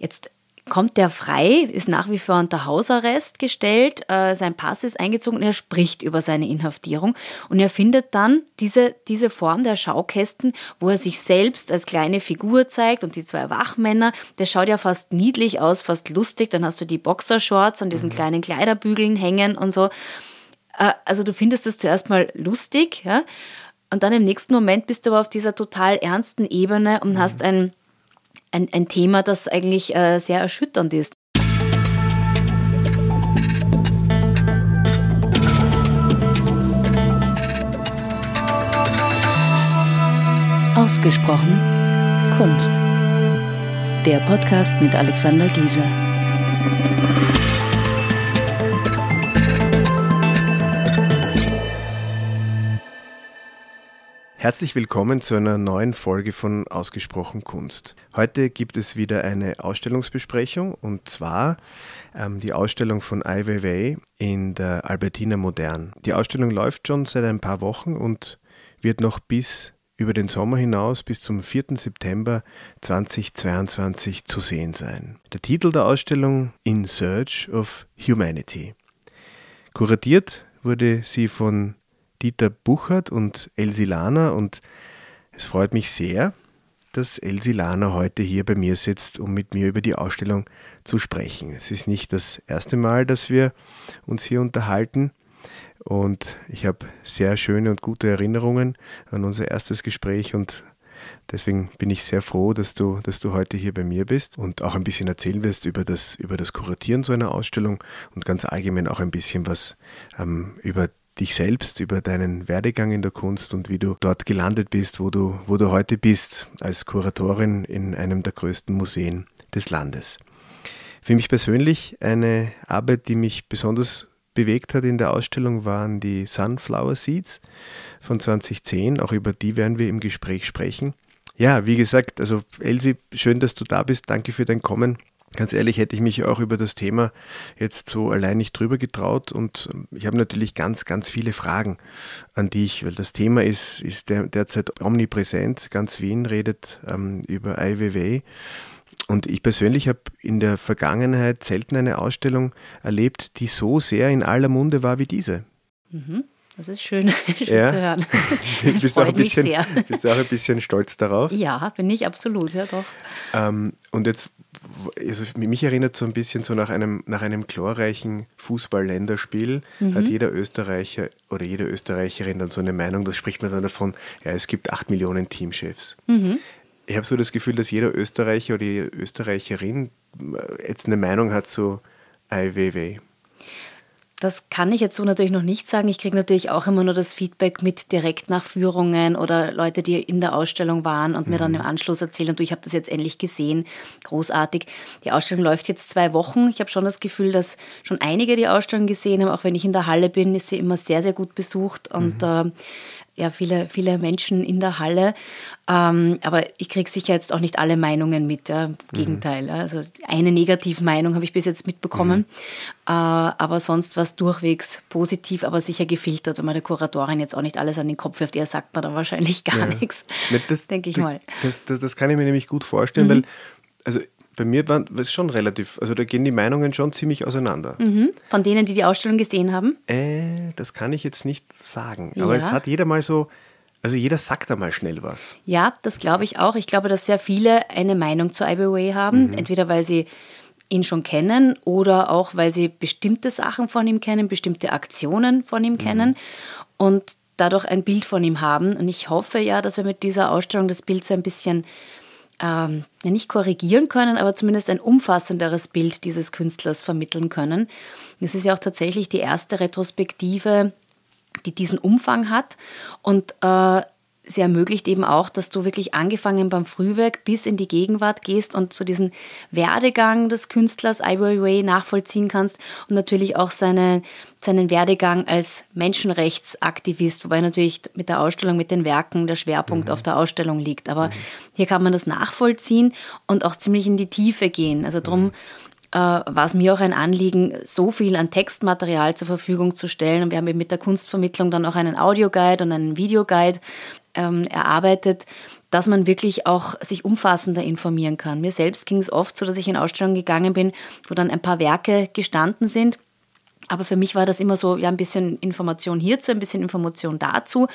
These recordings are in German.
jetzt kommt der frei, ist nach wie vor unter Hausarrest gestellt, äh, sein Pass ist eingezogen und er spricht über seine Inhaftierung und er findet dann diese, diese Form der Schaukästen, wo er sich selbst als kleine Figur zeigt und die zwei Wachmänner, der schaut ja fast niedlich aus, fast lustig, dann hast du die Boxershorts an diesen mhm. kleinen Kleiderbügeln hängen und so. Äh, also du findest das zuerst mal lustig, ja, und dann im nächsten Moment bist du aber auf dieser total ernsten Ebene und mhm. hast ein ein, ein Thema, das eigentlich äh, sehr erschütternd ist. Ausgesprochen Kunst. Der Podcast mit Alexander Gieser. Herzlich willkommen zu einer neuen Folge von Ausgesprochen Kunst. Heute gibt es wieder eine Ausstellungsbesprechung und zwar ähm, die Ausstellung von Ai Weiwei in der Albertina Modern. Die Ausstellung läuft schon seit ein paar Wochen und wird noch bis über den Sommer hinaus bis zum 4. September 2022 zu sehen sein. Der Titel der Ausstellung In Search of Humanity. Kuratiert wurde sie von Dieter Buchert und Elsie Lana und es freut mich sehr, dass Elsie Lana heute hier bei mir sitzt, um mit mir über die Ausstellung zu sprechen. Es ist nicht das erste Mal, dass wir uns hier unterhalten und ich habe sehr schöne und gute Erinnerungen an unser erstes Gespräch und Deswegen bin ich sehr froh, dass du, dass du heute hier bei mir bist und auch ein bisschen erzählen wirst über das, über das Kuratieren so einer Ausstellung und ganz allgemein auch ein bisschen was ähm, über dich selbst, über deinen Werdegang in der Kunst und wie du dort gelandet bist, wo du, wo du heute bist, als Kuratorin in einem der größten Museen des Landes. Für mich persönlich eine Arbeit, die mich besonders bewegt hat in der Ausstellung, waren die Sunflower Seeds von 2010. Auch über die werden wir im Gespräch sprechen. Ja, wie gesagt, also Elsie, schön, dass du da bist. Danke für dein Kommen. Ganz ehrlich hätte ich mich auch über das Thema jetzt so allein nicht drüber getraut und ähm, ich habe natürlich ganz, ganz viele Fragen an dich, weil das Thema ist, ist der, derzeit omnipräsent. Ganz Wien redet ähm, über IWW und ich persönlich habe in der Vergangenheit selten eine Ausstellung erlebt, die so sehr in aller Munde war wie diese. Mhm. Das ist schön, schön ja. zu hören. bist, auch ein bisschen, bist du auch ein bisschen stolz darauf? Ja, bin ich absolut, ja doch. Ähm, und jetzt also mich erinnert so ein bisschen so nach einem, nach einem glorreichen Fußball-Länderspiel mhm. hat jeder Österreicher oder jede Österreicherin dann so eine Meinung, da spricht man dann davon, ja, es gibt acht Millionen Teamchefs. Mhm. Ich habe so das Gefühl, dass jeder Österreicher oder jede Österreicherin äh, jetzt eine Meinung hat zu IWW. Das kann ich jetzt so natürlich noch nicht sagen. Ich kriege natürlich auch immer nur das Feedback mit Direktnachführungen oder Leute, die in der Ausstellung waren und mhm. mir dann mhm. im Anschluss erzählen, und du, ich habe das jetzt endlich gesehen. Großartig. Die Ausstellung läuft jetzt zwei Wochen. Ich habe schon das Gefühl, dass schon einige die Ausstellung gesehen haben. Auch wenn ich in der Halle bin, ist sie immer sehr, sehr gut besucht. Und mhm. äh, ja, viele, viele Menschen in der Halle. Ähm, aber ich kriege sicher jetzt auch nicht alle Meinungen mit. Ja. Im mhm. Gegenteil. Also eine Negativmeinung habe ich bis jetzt mitbekommen. Mhm. Äh, aber sonst war es durchwegs positiv, aber sicher gefiltert, wenn man der Kuratorin jetzt auch nicht alles an den Kopf wirft. Eher sagt man dann wahrscheinlich gar ja. nichts. Denke ich mal. Das, das, das, kann ich mir nämlich gut vorstellen, mhm. weil also bei mir war es schon relativ, also da gehen die Meinungen schon ziemlich auseinander. Mhm. Von denen, die die Ausstellung gesehen haben? Äh, das kann ich jetzt nicht sagen. Aber ja. es hat jeder mal so, also jeder sagt da mal schnell was. Ja, das glaube ich auch. Ich glaube, dass sehr viele eine Meinung zu Ai haben. Mhm. Entweder weil sie ihn schon kennen oder auch weil sie bestimmte Sachen von ihm kennen, bestimmte Aktionen von ihm mhm. kennen und dadurch ein Bild von ihm haben. Und ich hoffe ja, dass wir mit dieser Ausstellung das Bild so ein bisschen ähm, nicht korrigieren können, aber zumindest ein umfassenderes Bild dieses Künstlers vermitteln können. Es ist ja auch tatsächlich die erste Retrospektive, die diesen Umfang hat und äh, sie ermöglicht eben auch, dass du wirklich angefangen beim Frühwerk bis in die Gegenwart gehst und so diesen Werdegang des Künstlers Ai Weiwei nachvollziehen kannst und natürlich auch seine, seinen Werdegang als Menschenrechtsaktivist, wobei natürlich mit der Ausstellung, mit den Werken der Schwerpunkt mhm. auf der Ausstellung liegt. Aber mhm. hier kann man das nachvollziehen und auch ziemlich in die Tiefe gehen. Also darum mhm. äh, war es mir auch ein Anliegen, so viel an Textmaterial zur Verfügung zu stellen. Und wir haben eben mit der Kunstvermittlung dann auch einen Audioguide und einen Videoguide ähm, erarbeitet, dass man wirklich auch sich umfassender informieren kann. Mir selbst ging es oft so, dass ich in Ausstellungen gegangen bin, wo dann ein paar Werke gestanden sind aber für mich war das immer so, ja, ein bisschen Information hierzu, ein bisschen Information dazu.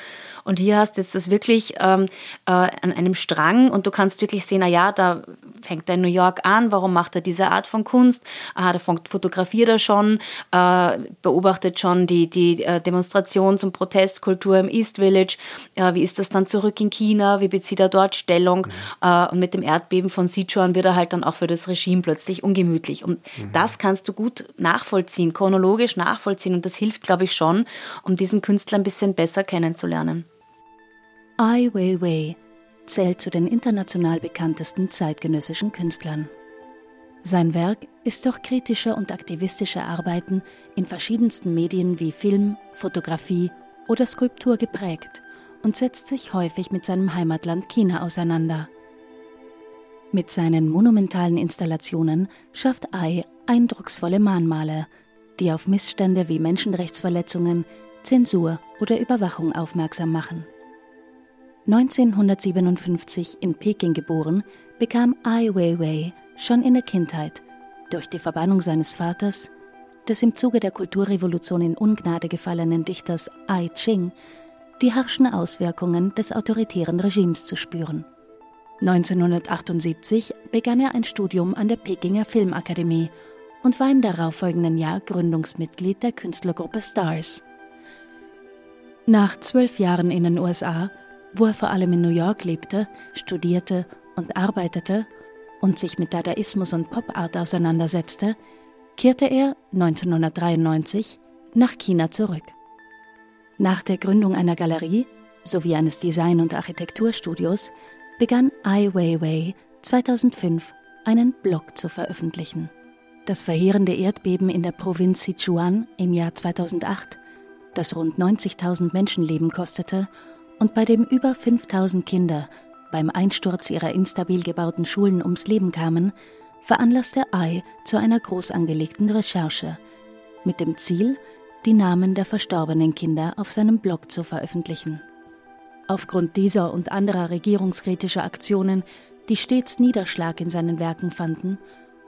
Und hier hast du jetzt das wirklich ähm, äh, an einem Strang und du kannst wirklich sehen, na ja, da fängt er in New York an, warum macht er diese Art von Kunst? Ah, da fotografiert er schon, äh, beobachtet schon die, die äh, Demonstrations- und Protestkultur im East Village. Äh, wie ist das dann zurück in China? Wie bezieht er dort Stellung? Mhm. Äh, und mit dem Erdbeben von Sichuan wird er halt dann auch für das Regime plötzlich ungemütlich. Und mhm. das kannst du gut nachvollziehen, chronologisch nachvollziehen. Und das hilft, glaube ich, schon, um diesen Künstler ein bisschen besser kennenzulernen. Ai Weiwei zählt zu den international bekanntesten zeitgenössischen Künstlern. Sein Werk ist durch kritische und aktivistische Arbeiten in verschiedensten Medien wie Film, Fotografie oder Skulptur geprägt und setzt sich häufig mit seinem Heimatland China auseinander. Mit seinen monumentalen Installationen schafft Ai eindrucksvolle Mahnmale, die auf Missstände wie Menschenrechtsverletzungen, Zensur oder Überwachung aufmerksam machen. 1957 in Peking geboren, bekam Ai Weiwei schon in der Kindheit durch die Verbannung seines Vaters, des im Zuge der Kulturrevolution in Ungnade gefallenen Dichters Ai Ching, die harschen Auswirkungen des autoritären Regimes zu spüren. 1978 begann er ein Studium an der Pekinger Filmakademie und war im darauffolgenden Jahr Gründungsmitglied der Künstlergruppe Stars. Nach zwölf Jahren in den USA wo er vor allem in New York lebte, studierte und arbeitete und sich mit Dadaismus und Pop-Art auseinandersetzte, kehrte er 1993 nach China zurück. Nach der Gründung einer Galerie sowie eines Design- und Architekturstudios begann Ai Weiwei 2005 einen Blog zu veröffentlichen. Das verheerende Erdbeben in der Provinz Sichuan im Jahr 2008, das rund 90.000 Menschenleben kostete und bei dem über 5000 Kinder beim Einsturz ihrer instabil gebauten Schulen ums Leben kamen, veranlasste Ai zu einer groß angelegten Recherche mit dem Ziel, die Namen der verstorbenen Kinder auf seinem Blog zu veröffentlichen. Aufgrund dieser und anderer regierungskritischer Aktionen, die stets Niederschlag in seinen Werken fanden,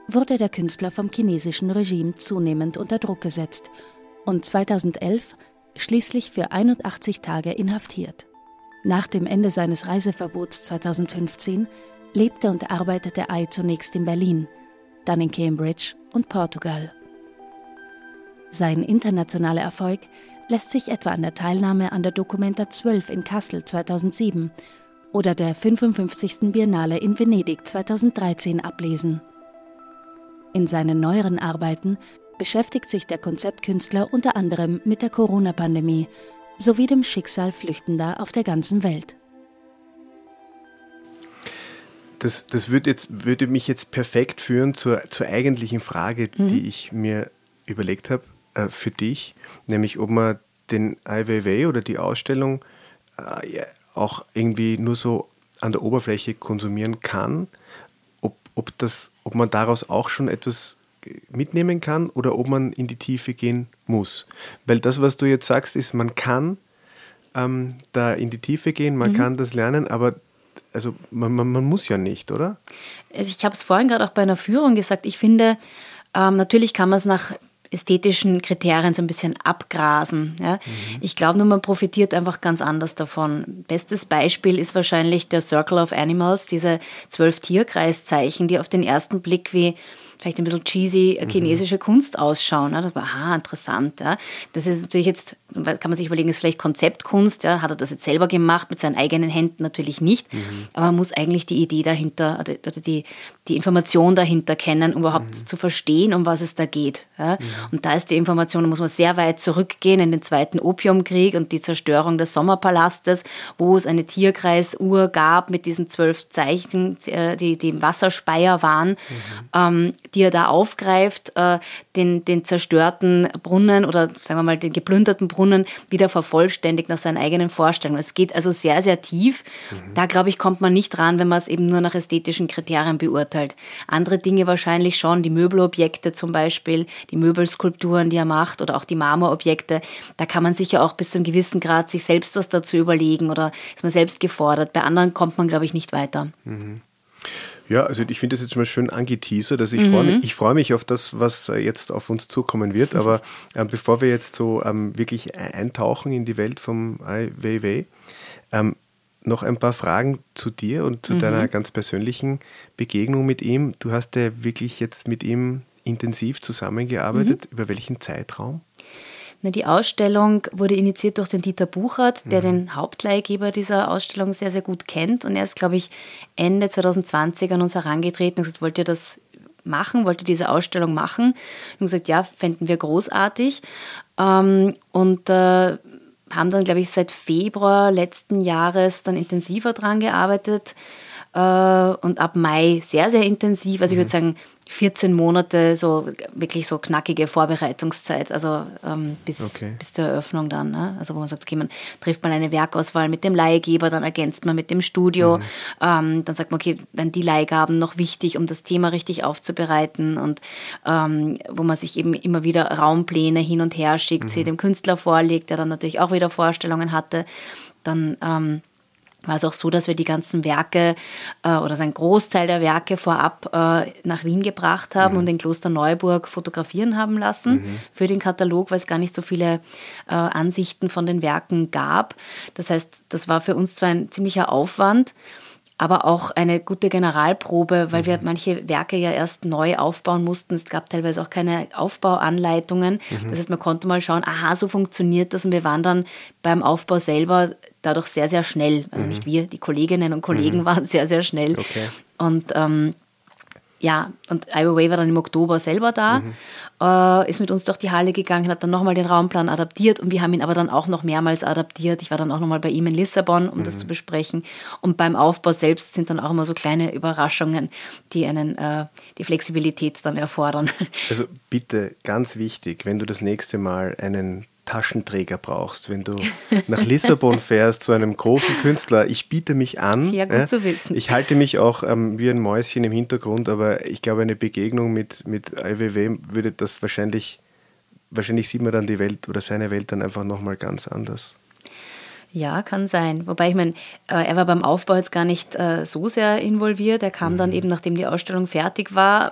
wurde der Künstler vom chinesischen Regime zunehmend unter Druck gesetzt und 2011 schließlich für 81 Tage inhaftiert. Nach dem Ende seines Reiseverbots 2015 lebte und arbeitete Ai zunächst in Berlin, dann in Cambridge und Portugal. Sein internationaler Erfolg lässt sich etwa an der Teilnahme an der Documenta 12 in Kassel 2007 oder der 55. Biennale in Venedig 2013 ablesen. In seinen neueren Arbeiten beschäftigt sich der Konzeptkünstler unter anderem mit der Corona-Pandemie sowie dem Schicksal Flüchtender auf der ganzen Welt. Das, das würde, jetzt, würde mich jetzt perfekt führen zur, zur eigentlichen Frage, mhm. die ich mir überlegt habe äh, für dich, nämlich ob man den Ai Weiwei oder die Ausstellung äh, auch irgendwie nur so an der Oberfläche konsumieren kann, ob, das, ob man daraus auch schon etwas mitnehmen kann oder ob man in die Tiefe gehen muss. Weil das, was du jetzt sagst, ist, man kann ähm, da in die Tiefe gehen, man mhm. kann das lernen, aber also man, man, man muss ja nicht, oder? Also ich habe es vorhin gerade auch bei einer Führung gesagt, ich finde, ähm, natürlich kann man es nach ästhetischen Kriterien so ein bisschen abgrasen. Ja. Mhm. Ich glaube nur, man profitiert einfach ganz anders davon. Bestes Beispiel ist wahrscheinlich der Circle of Animals, diese zwölf Tierkreiszeichen, die auf den ersten Blick wie vielleicht ein bisschen cheesy äh, chinesische mhm. Kunst ausschauen. Ja. Das war, aha, interessant. Ja. Das ist natürlich jetzt, kann man sich überlegen, ist vielleicht Konzeptkunst. Ja. Hat er das jetzt selber gemacht mit seinen eigenen Händen? Natürlich nicht. Mhm. Aber man muss eigentlich die Idee dahinter oder die, die Information dahinter kennen, um überhaupt mhm. zu verstehen, um was es da geht. Ja. Mhm. Und da ist die Information, da muss man sehr weit zurückgehen in den Zweiten Opiumkrieg und die Zerstörung des Sommerpalastes, wo es eine Tierkreisuhr gab mit diesen zwölf Zeichen, äh, die, die im Wasserspeier waren. Mhm. Ähm, die er da aufgreift, äh, den, den zerstörten Brunnen oder sagen wir mal den geplünderten Brunnen wieder vervollständigt nach seinen eigenen Vorstellungen. Es geht also sehr, sehr tief. Mhm. Da, glaube ich, kommt man nicht ran, wenn man es eben nur nach ästhetischen Kriterien beurteilt. Andere Dinge wahrscheinlich schon, die Möbelobjekte zum Beispiel, die Möbelskulpturen, die er macht oder auch die Marmorobjekte. Da kann man sicher auch bis zu einem gewissen Grad sich selbst was dazu überlegen oder ist man selbst gefordert. Bei anderen kommt man, glaube ich, nicht weiter. Mhm. Ja, also ich finde das jetzt mal schön angeteasert. Also ich mhm. freue mich, ich freue mich auf das, was äh, jetzt auf uns zukommen wird. Aber äh, bevor wir jetzt so ähm, wirklich eintauchen in die Welt vom Ai Weiwei, ähm, noch ein paar Fragen zu dir und zu mhm. deiner ganz persönlichen Begegnung mit ihm. Du hast ja wirklich jetzt mit ihm intensiv zusammengearbeitet. Mhm. Über welchen Zeitraum? Die Ausstellung wurde initiiert durch den Dieter Buchert, der mhm. den Hauptleihgeber dieser Ausstellung sehr, sehr gut kennt. Und er ist, glaube ich, Ende 2020 an uns herangetreten und gesagt, wollt ihr das machen, wollt ihr diese Ausstellung machen? Und gesagt, ja, fänden wir großartig. Ähm, und äh, haben dann, glaube ich, seit Februar letzten Jahres dann intensiver dran gearbeitet äh, und ab Mai sehr, sehr intensiv. Also ich würde mhm. sagen, 14 Monate so wirklich so knackige Vorbereitungszeit, also ähm, bis, okay. bis zur Eröffnung dann. Ne? Also wo man sagt, okay, man trifft mal eine Werkauswahl mit dem Leihgeber, dann ergänzt man mit dem Studio, mhm. ähm, dann sagt man, okay, wenn die Leihgaben noch wichtig, um das Thema richtig aufzubereiten und ähm, wo man sich eben immer wieder Raumpläne hin und her schickt, mhm. sie dem Künstler vorlegt, der dann natürlich auch wieder Vorstellungen hatte, dann ähm, war es auch so, dass wir die ganzen Werke äh, oder sein Großteil der Werke vorab äh, nach Wien gebracht haben mhm. und in Kloster Neuburg fotografieren haben lassen mhm. für den Katalog, weil es gar nicht so viele äh, Ansichten von den Werken gab. Das heißt, das war für uns zwar ein ziemlicher Aufwand, aber auch eine gute Generalprobe, weil mhm. wir manche Werke ja erst neu aufbauen mussten. Es gab teilweise auch keine Aufbauanleitungen. Mhm. Das heißt, man konnte mal schauen, aha, so funktioniert das. Und wir waren dann beim Aufbau selber dadurch sehr, sehr schnell. Also mhm. nicht wir, die Kolleginnen und Kollegen mhm. waren sehr, sehr schnell. Okay. Und ähm, ja, und Iowa Way war dann im Oktober selber da, mhm. äh, ist mit uns durch die Halle gegangen, hat dann nochmal den Raumplan adaptiert und wir haben ihn aber dann auch noch mehrmals adaptiert. Ich war dann auch nochmal bei ihm in Lissabon, um mhm. das zu besprechen. Und beim Aufbau selbst sind dann auch immer so kleine Überraschungen, die einen äh, die Flexibilität dann erfordern. Also bitte, ganz wichtig, wenn du das nächste Mal einen Taschenträger brauchst, wenn du nach Lissabon fährst zu einem großen Künstler. Ich biete mich an. Ja, gut äh, zu wissen. Ich halte mich auch ähm, wie ein Mäuschen im Hintergrund, aber ich glaube, eine Begegnung mit, mit IWW würde das wahrscheinlich, wahrscheinlich sieht man dann die Welt oder seine Welt dann einfach nochmal ganz anders. Ja, kann sein. Wobei ich meine, äh, er war beim Aufbau jetzt gar nicht äh, so sehr involviert. Er kam mhm. dann eben, nachdem die Ausstellung fertig war,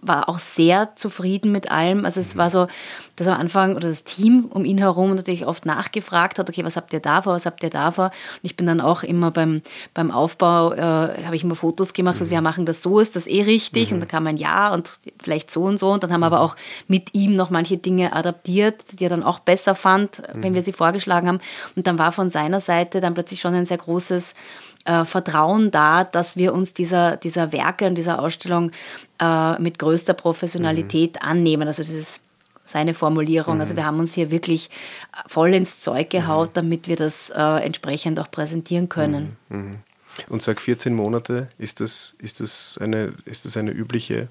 war auch sehr zufrieden mit allem. Also es mhm. war so, dass am Anfang oder das Team um ihn herum natürlich oft nachgefragt hat, okay, was habt ihr da vor, was habt ihr da vor? Und ich bin dann auch immer beim, beim Aufbau, äh, habe ich immer Fotos gemacht, mhm. also wir machen das so, ist das eh richtig? Mhm. Und dann kam ein Ja und vielleicht so und so. Und dann haben wir aber mhm. auch mit ihm noch manche Dinge adaptiert, die er dann auch besser fand, wenn wir mhm. sie vorgeschlagen haben. Und dann war von seiner Seite dann plötzlich schon ein sehr großes äh, Vertrauen da, dass wir uns dieser, dieser Werke und dieser Ausstellung äh, mit größter Professionalität mhm. annehmen. Also das ist seine Formulierung. Mhm. Also wir haben uns hier wirklich voll ins Zeug mhm. gehaut, damit wir das äh, entsprechend auch präsentieren können. Mhm. mhm. Und sag 14 Monate, ist das, ist das, eine, ist das eine übliche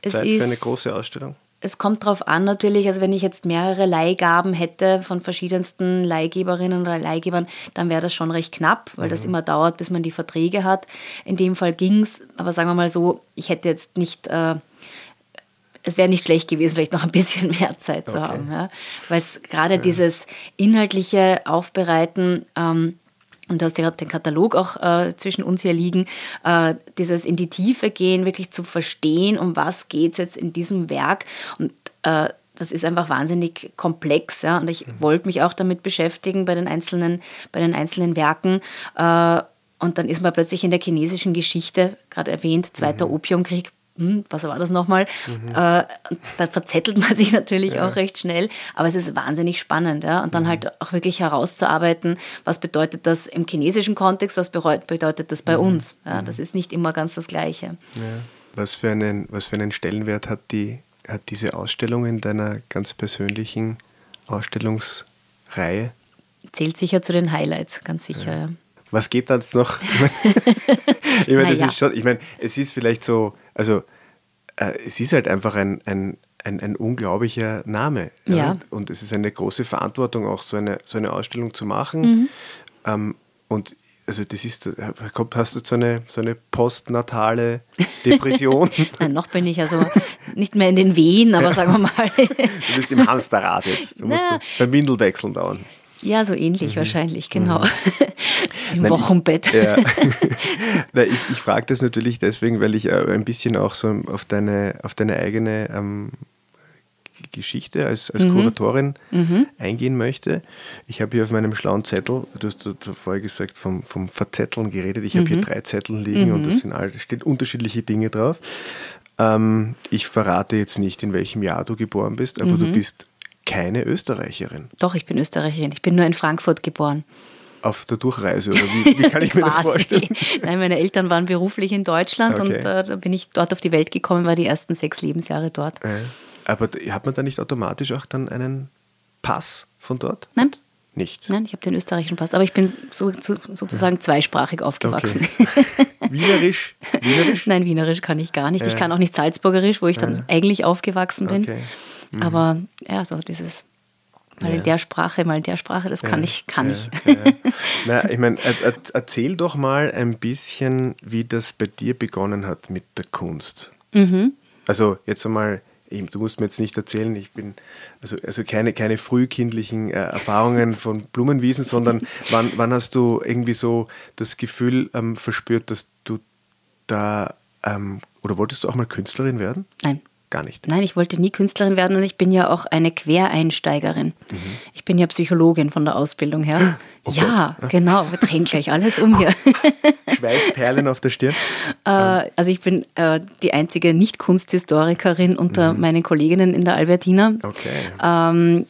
es Zeit für eine große Ausstellung? Es kommt darauf an natürlich, also wenn ich jetzt mehrere Leihgaben hätte von verschiedensten Leihgeberinnen oder Leihgebern, dann wäre das schon recht knapp, weil mhm. das immer dauert, bis man die Verträge hat. In dem Fall ging es, aber sagen wir mal so, ich hätte jetzt nicht, äh, es wäre nicht schlecht gewesen, vielleicht noch ein bisschen mehr Zeit zu okay. haben. Ja? Weil es gerade ja. dieses inhaltliche Aufbereiten, ähm, und du hast ja den Katalog auch äh, zwischen uns hier liegen, äh, dieses in die Tiefe gehen, wirklich zu verstehen, um was geht es jetzt in diesem Werk. Und äh, das ist einfach wahnsinnig komplex. Ja? Und ich mhm. wollte mich auch damit beschäftigen bei den einzelnen, bei den einzelnen Werken. Äh, und dann ist man plötzlich in der chinesischen Geschichte, gerade erwähnt, Zweiter mhm. Opiumkrieg, hm, was war das nochmal? Mhm. Äh, da verzettelt man sich natürlich ja. auch recht schnell, aber es ist wahnsinnig spannend. Ja? Und dann mhm. halt auch wirklich herauszuarbeiten, was bedeutet das im chinesischen Kontext, was bedeutet das bei mhm. uns. Ja? Mhm. Das ist nicht immer ganz das Gleiche. Ja. Was, für einen, was für einen Stellenwert hat, die, hat diese Ausstellung in deiner ganz persönlichen Ausstellungsreihe? Zählt sicher zu den Highlights, ganz sicher. Ja. Was geht da jetzt noch? ich meine, naja. ich meine, es ist vielleicht so, also äh, es ist halt einfach ein, ein, ein, ein unglaublicher Name. Ja. ja. Und es ist eine große Verantwortung, auch so eine, so eine Ausstellung zu machen. Mhm. Ähm, und also das ist, hast du so eine, so eine postnatale Depression? Nein, noch bin ich also nicht mehr in den Wehen, aber sagen wir mal. du bist im Hamsterrad jetzt. Du musst so beim Windelwechseln dauern. Ja, so ähnlich mhm. wahrscheinlich, genau. Mhm. Im Nein, Wochenbett. Ich, ja. Nein, ich, ich frage das natürlich deswegen, weil ich äh, ein bisschen auch so auf deine, auf deine eigene ähm, Geschichte als, als mhm. Kuratorin mhm. eingehen möchte. Ich habe hier auf meinem schlauen Zettel, du hast vorher gesagt, vom, vom Verzetteln geredet. Ich habe hier mhm. drei Zettel liegen und das mhm. sind all, stehen unterschiedliche Dinge drauf. Ähm, ich verrate jetzt nicht, in welchem Jahr du geboren bist, aber du bist keine Österreicherin. Doch, ich bin Österreicherin. Ich bin nur in Frankfurt geboren. Auf der Durchreise oder wie, wie kann ich mir das vorstellen? Nein, meine Eltern waren beruflich in Deutschland okay. und äh, da bin ich dort auf die Welt gekommen, war die ersten sechs Lebensjahre dort. Äh, aber hat man da nicht automatisch auch dann einen Pass von dort? Nein. Nicht? Nein, ich habe den österreichischen Pass, aber ich bin so, so, sozusagen zweisprachig aufgewachsen. Okay. Wienerisch? Wienerisch? Nein, Wienerisch kann ich gar nicht. Ja. Ich kann auch nicht Salzburgerisch, wo ich dann ja. eigentlich aufgewachsen bin. Okay. Mhm. Aber ja, so dieses mal ja. in der Sprache, mal in der Sprache, das kann ja, ich, kann ja, ich. Na, ich meine, erzähl doch mal ein bisschen, wie das bei dir begonnen hat mit der Kunst. Mhm. Also jetzt einmal, du musst mir jetzt nicht erzählen, ich bin, also, also keine, keine frühkindlichen äh, Erfahrungen von Blumenwiesen, sondern wann, wann hast du irgendwie so das Gefühl ähm, verspürt, dass du da, ähm, oder wolltest du auch mal Künstlerin werden? Nein. Gar nicht. Nein, ich wollte nie Künstlerin werden und ich bin ja auch eine Quereinsteigerin. Mhm. Ich bin ja Psychologin von der Ausbildung her. Oh ja, Gott. genau. Wir drehen gleich alles um hier. Schweißperlen auf der Stirn. Äh, also ich bin äh, die einzige Nicht-Kunsthistorikerin unter mhm. meinen Kolleginnen in der Albertina. Okay. Ähm,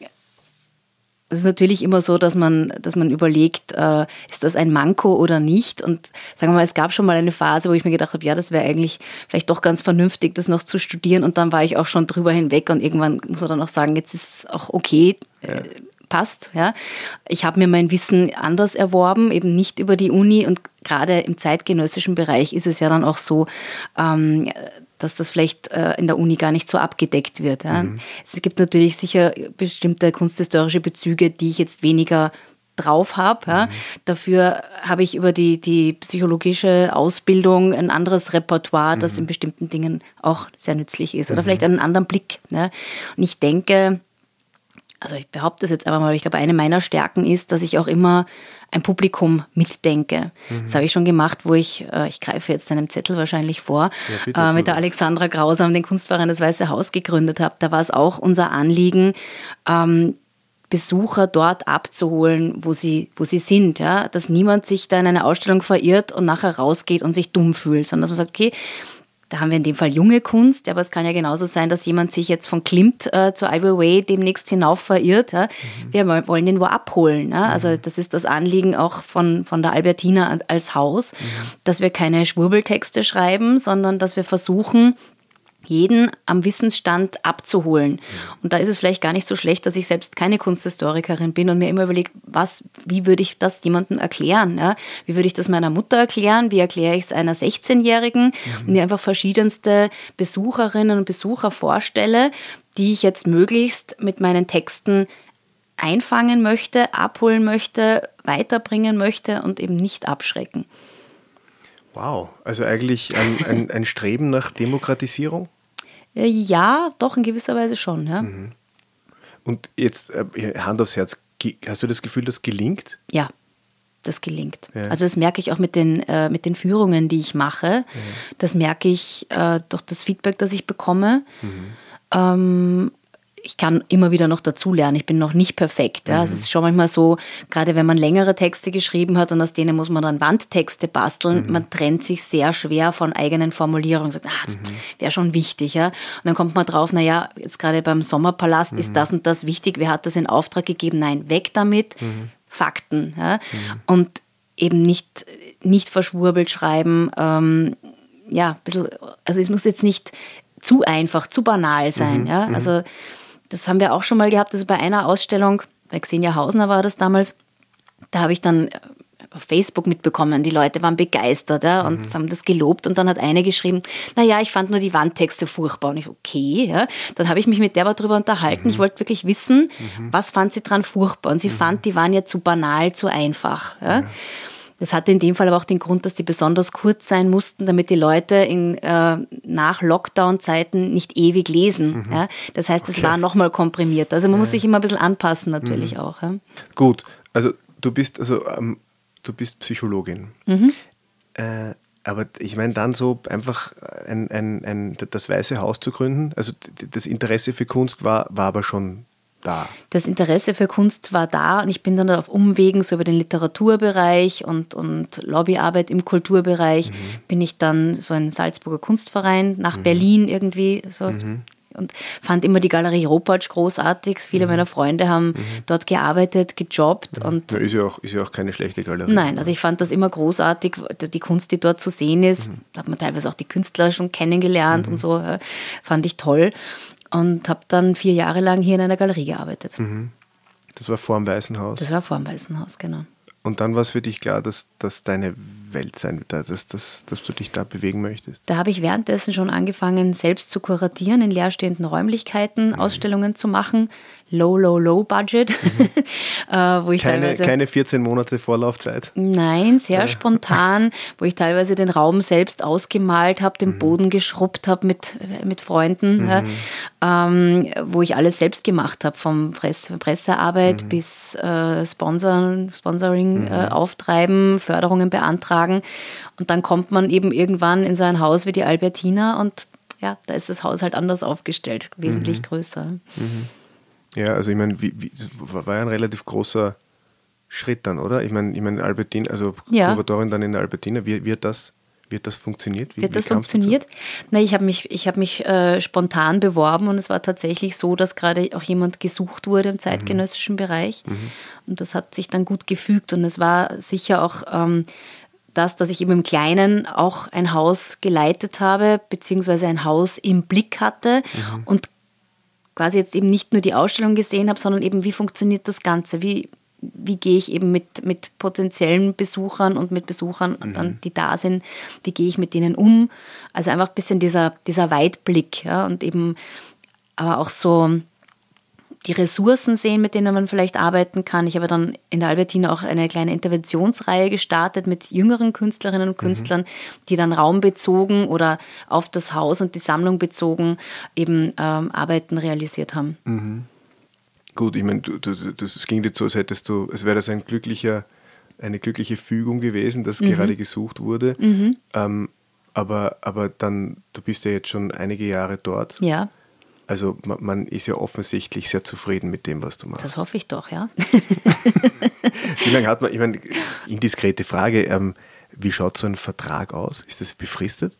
es ist natürlich immer so, dass man, dass man überlegt, äh, ist das ein Manko oder nicht? Und sagen wir mal, es gab schon mal eine Phase, wo ich mir gedacht habe, ja, das wäre eigentlich vielleicht doch ganz vernünftig, das noch zu studieren. Und dann war ich auch schon drüber hinweg und irgendwann muss man dann auch sagen, jetzt ist es auch okay. Äh, ja. passt. Ja. Ich habe mir mein Wissen anders erworben, eben nicht über die Uni und gerade im zeitgenössischen Bereich ist es ja dann auch so, ähm, dass das vielleicht äh, in der Uni gar nicht so abgedeckt wird. Mhm. Es gibt natürlich sicher bestimmte kunsthistorische Bezüge, die ich jetzt weniger drauf habe. Ja. Mhm. Dafür habe ich über die, die psychologische Ausbildung ein anderes Repertoire, das mhm. in bestimmten Dingen auch sehr nützlich ist. Oder mhm. vielleicht einen anderen Blick. Ja. Und ich denke, also ich behaupte das jetzt einfach mal, ich glaube, eine meiner Stärken ist, dass ich auch immer ein Publikum mitdenke. Mhm. Das habe ich schon gemacht, wo ich, äh, ich greife jetzt einem Zettel wahrscheinlich vor, ja, äh, mit der Alexandra Grausam den Kunstverein Das Weiße Haus gegründet habe. Da war es auch unser Anliegen, ähm, Besucher dort abzuholen, wo sie, wo sie sind, ja, dass niemand sich da in eine Ausstellung verirrt und nachher rausgeht und sich dumm fühlt, sondern dass man sagt, okay, da haben wir in dem Fall junge Kunst, aber es kann ja genauso sein, dass jemand sich jetzt von Klimt äh, zur Ivy Way demnächst hinauf verirrt. Ja? Mhm. Wir wollen den wo abholen. Ja? Also mhm. das ist das Anliegen auch von, von der Albertina als Haus, mhm. dass wir keine Schwurbeltexte schreiben, sondern dass wir versuchen, jeden am Wissensstand abzuholen. Und da ist es vielleicht gar nicht so schlecht, dass ich selbst keine Kunsthistorikerin bin und mir immer überlege, was, wie würde ich das jemandem erklären? Ja? Wie würde ich das meiner Mutter erklären? Wie erkläre ich es einer 16-Jährigen? Mhm. Und die einfach verschiedenste Besucherinnen und Besucher vorstelle, die ich jetzt möglichst mit meinen Texten einfangen möchte, abholen möchte, weiterbringen möchte und eben nicht abschrecken. Wow, also eigentlich ein, ein, ein Streben nach Demokratisierung? Äh, ja, doch, in gewisser Weise schon. Ja. Mhm. Und jetzt äh, Hand aufs Herz, hast du das Gefühl, das gelingt? Ja, das gelingt. Ja. Also das merke ich auch mit den, äh, mit den Führungen, die ich mache. Mhm. Das merke ich äh, durch das Feedback, das ich bekomme. Mhm. Ähm, ich kann immer wieder noch dazulernen. Ich bin noch nicht perfekt. Ja. Mhm. Es ist schon manchmal so, gerade wenn man längere Texte geschrieben hat und aus denen muss man dann Wandtexte basteln, mhm. man trennt sich sehr schwer von eigenen Formulierungen. Sagt, ah, das mhm. wäre schon wichtig. Ja. Und dann kommt man drauf, naja, jetzt gerade beim Sommerpalast ist mhm. das und das wichtig. Wer hat das in Auftrag gegeben? Nein, weg damit. Mhm. Fakten. Ja. Mhm. Und eben nicht, nicht verschwurbelt schreiben. Ähm, ja, ein bisschen, also es muss jetzt nicht zu einfach, zu banal sein. Ja. Also das haben wir auch schon mal gehabt, also bei einer Ausstellung, bei Xenia Hausner war das damals, da habe ich dann auf Facebook mitbekommen. Die Leute waren begeistert ja, und mhm. haben das gelobt. Und dann hat eine geschrieben, naja, ich fand nur die Wandtexte furchtbar. Und ich so, okay. Ja. Dann habe ich mich mit der darüber unterhalten. Mhm. Ich wollte wirklich wissen, mhm. was fand sie dran furchtbar. Und sie mhm. fand, die waren ja zu banal, zu einfach. Ja. Das hatte in dem Fall aber auch den Grund, dass die besonders kurz sein mussten, damit die Leute in, äh, nach Lockdown-Zeiten nicht ewig lesen. Mhm. Ja? Das heißt, es okay. war nochmal komprimiert. Also man ja. muss sich immer ein bisschen anpassen natürlich mhm. auch. Ja? Gut, also du bist also ähm, du bist Psychologin. Mhm. Äh, aber ich meine, dann so einfach ein, ein, ein, das Weiße Haus zu gründen, also das Interesse für Kunst war, war aber schon da. Das Interesse für Kunst war da und ich bin dann auf Umwegen so über den Literaturbereich und, und Lobbyarbeit im Kulturbereich, mhm. bin ich dann so ein Salzburger Kunstverein nach mhm. Berlin irgendwie so mhm und fand immer die Galerie Ropatsch großartig. Viele mhm. meiner Freunde haben mhm. dort gearbeitet, gejobbt. Mhm. Und ja, ist, ja auch, ist ja auch keine schlechte Galerie. Nein, also ich fand das immer großartig, die Kunst, die dort zu sehen ist. Mhm. Da hat man teilweise auch die Künstler schon kennengelernt mhm. und so, fand ich toll. Und habe dann vier Jahre lang hier in einer Galerie gearbeitet. Mhm. Das war vor dem Weißen Haus? Das war vor dem Weißen Haus, genau. Und dann war es für dich klar, dass das deine Welt sein wird, dass, dass, dass du dich da bewegen möchtest? Da habe ich währenddessen schon angefangen, selbst zu kuratieren, in leerstehenden Räumlichkeiten mhm. Ausstellungen zu machen. Low, low, low Budget. Mhm. äh, wo ich keine, teilweise, keine 14 Monate Vorlaufzeit? Nein, sehr äh. spontan, wo ich teilweise den Raum selbst ausgemalt habe, den mhm. Boden geschrubbt habe mit, mit Freunden, mhm. ähm, wo ich alles selbst gemacht habe, vom Presse, Pressearbeit mhm. bis äh, Sponsoring, Sponsoring äh, mhm. auftreiben, Förderungen beantragen. Und dann kommt man eben irgendwann in so ein Haus wie die Albertina und ja, da ist das Haus halt anders aufgestellt, wesentlich mhm. größer. Mhm. Ja, also ich meine, wie, wie, das war ja ein relativ großer Schritt dann, oder? Ich meine, ich meine Albertin, also ja. Kuratorin dann in der Albertina, wie wird das? Wird das funktioniert? Wie, wird das funktioniert? Na, ich habe mich, ich hab mich äh, spontan beworben und es war tatsächlich so, dass gerade auch jemand gesucht wurde im zeitgenössischen mhm. Bereich. Mhm. Und das hat sich dann gut gefügt und es war sicher auch ähm, das, dass ich eben im Kleinen auch ein Haus geleitet habe, beziehungsweise ein Haus im Blick hatte mhm. und quasi jetzt eben nicht nur die Ausstellung gesehen habe, sondern eben, wie funktioniert das Ganze? Wie, wie gehe ich eben mit, mit potenziellen Besuchern und mit Besuchern, mhm. dann, die da sind, wie gehe ich mit denen um? Also einfach ein bisschen dieser, dieser Weitblick ja, und eben aber auch so die Ressourcen sehen, mit denen man vielleicht arbeiten kann. Ich habe dann in der Albertina auch eine kleine Interventionsreihe gestartet mit jüngeren Künstlerinnen und mhm. Künstlern, mhm. die dann raumbezogen oder auf das Haus und die Sammlung bezogen eben ähm, Arbeiten realisiert haben. Mhm. Gut, ich meine, das ging dir so, als hättest du, es wäre das ein glücklicher, eine glückliche Fügung gewesen, dass mhm. gerade gesucht wurde. Mhm. Ähm, aber, aber dann, du bist ja jetzt schon einige Jahre dort. Ja. Also man, man, ist ja offensichtlich sehr zufrieden mit dem, was du machst. Das hoffe ich doch, ja. wie lange hat man, ich meine, indiskrete Frage, ähm, wie schaut so ein Vertrag aus? Ist das befristet?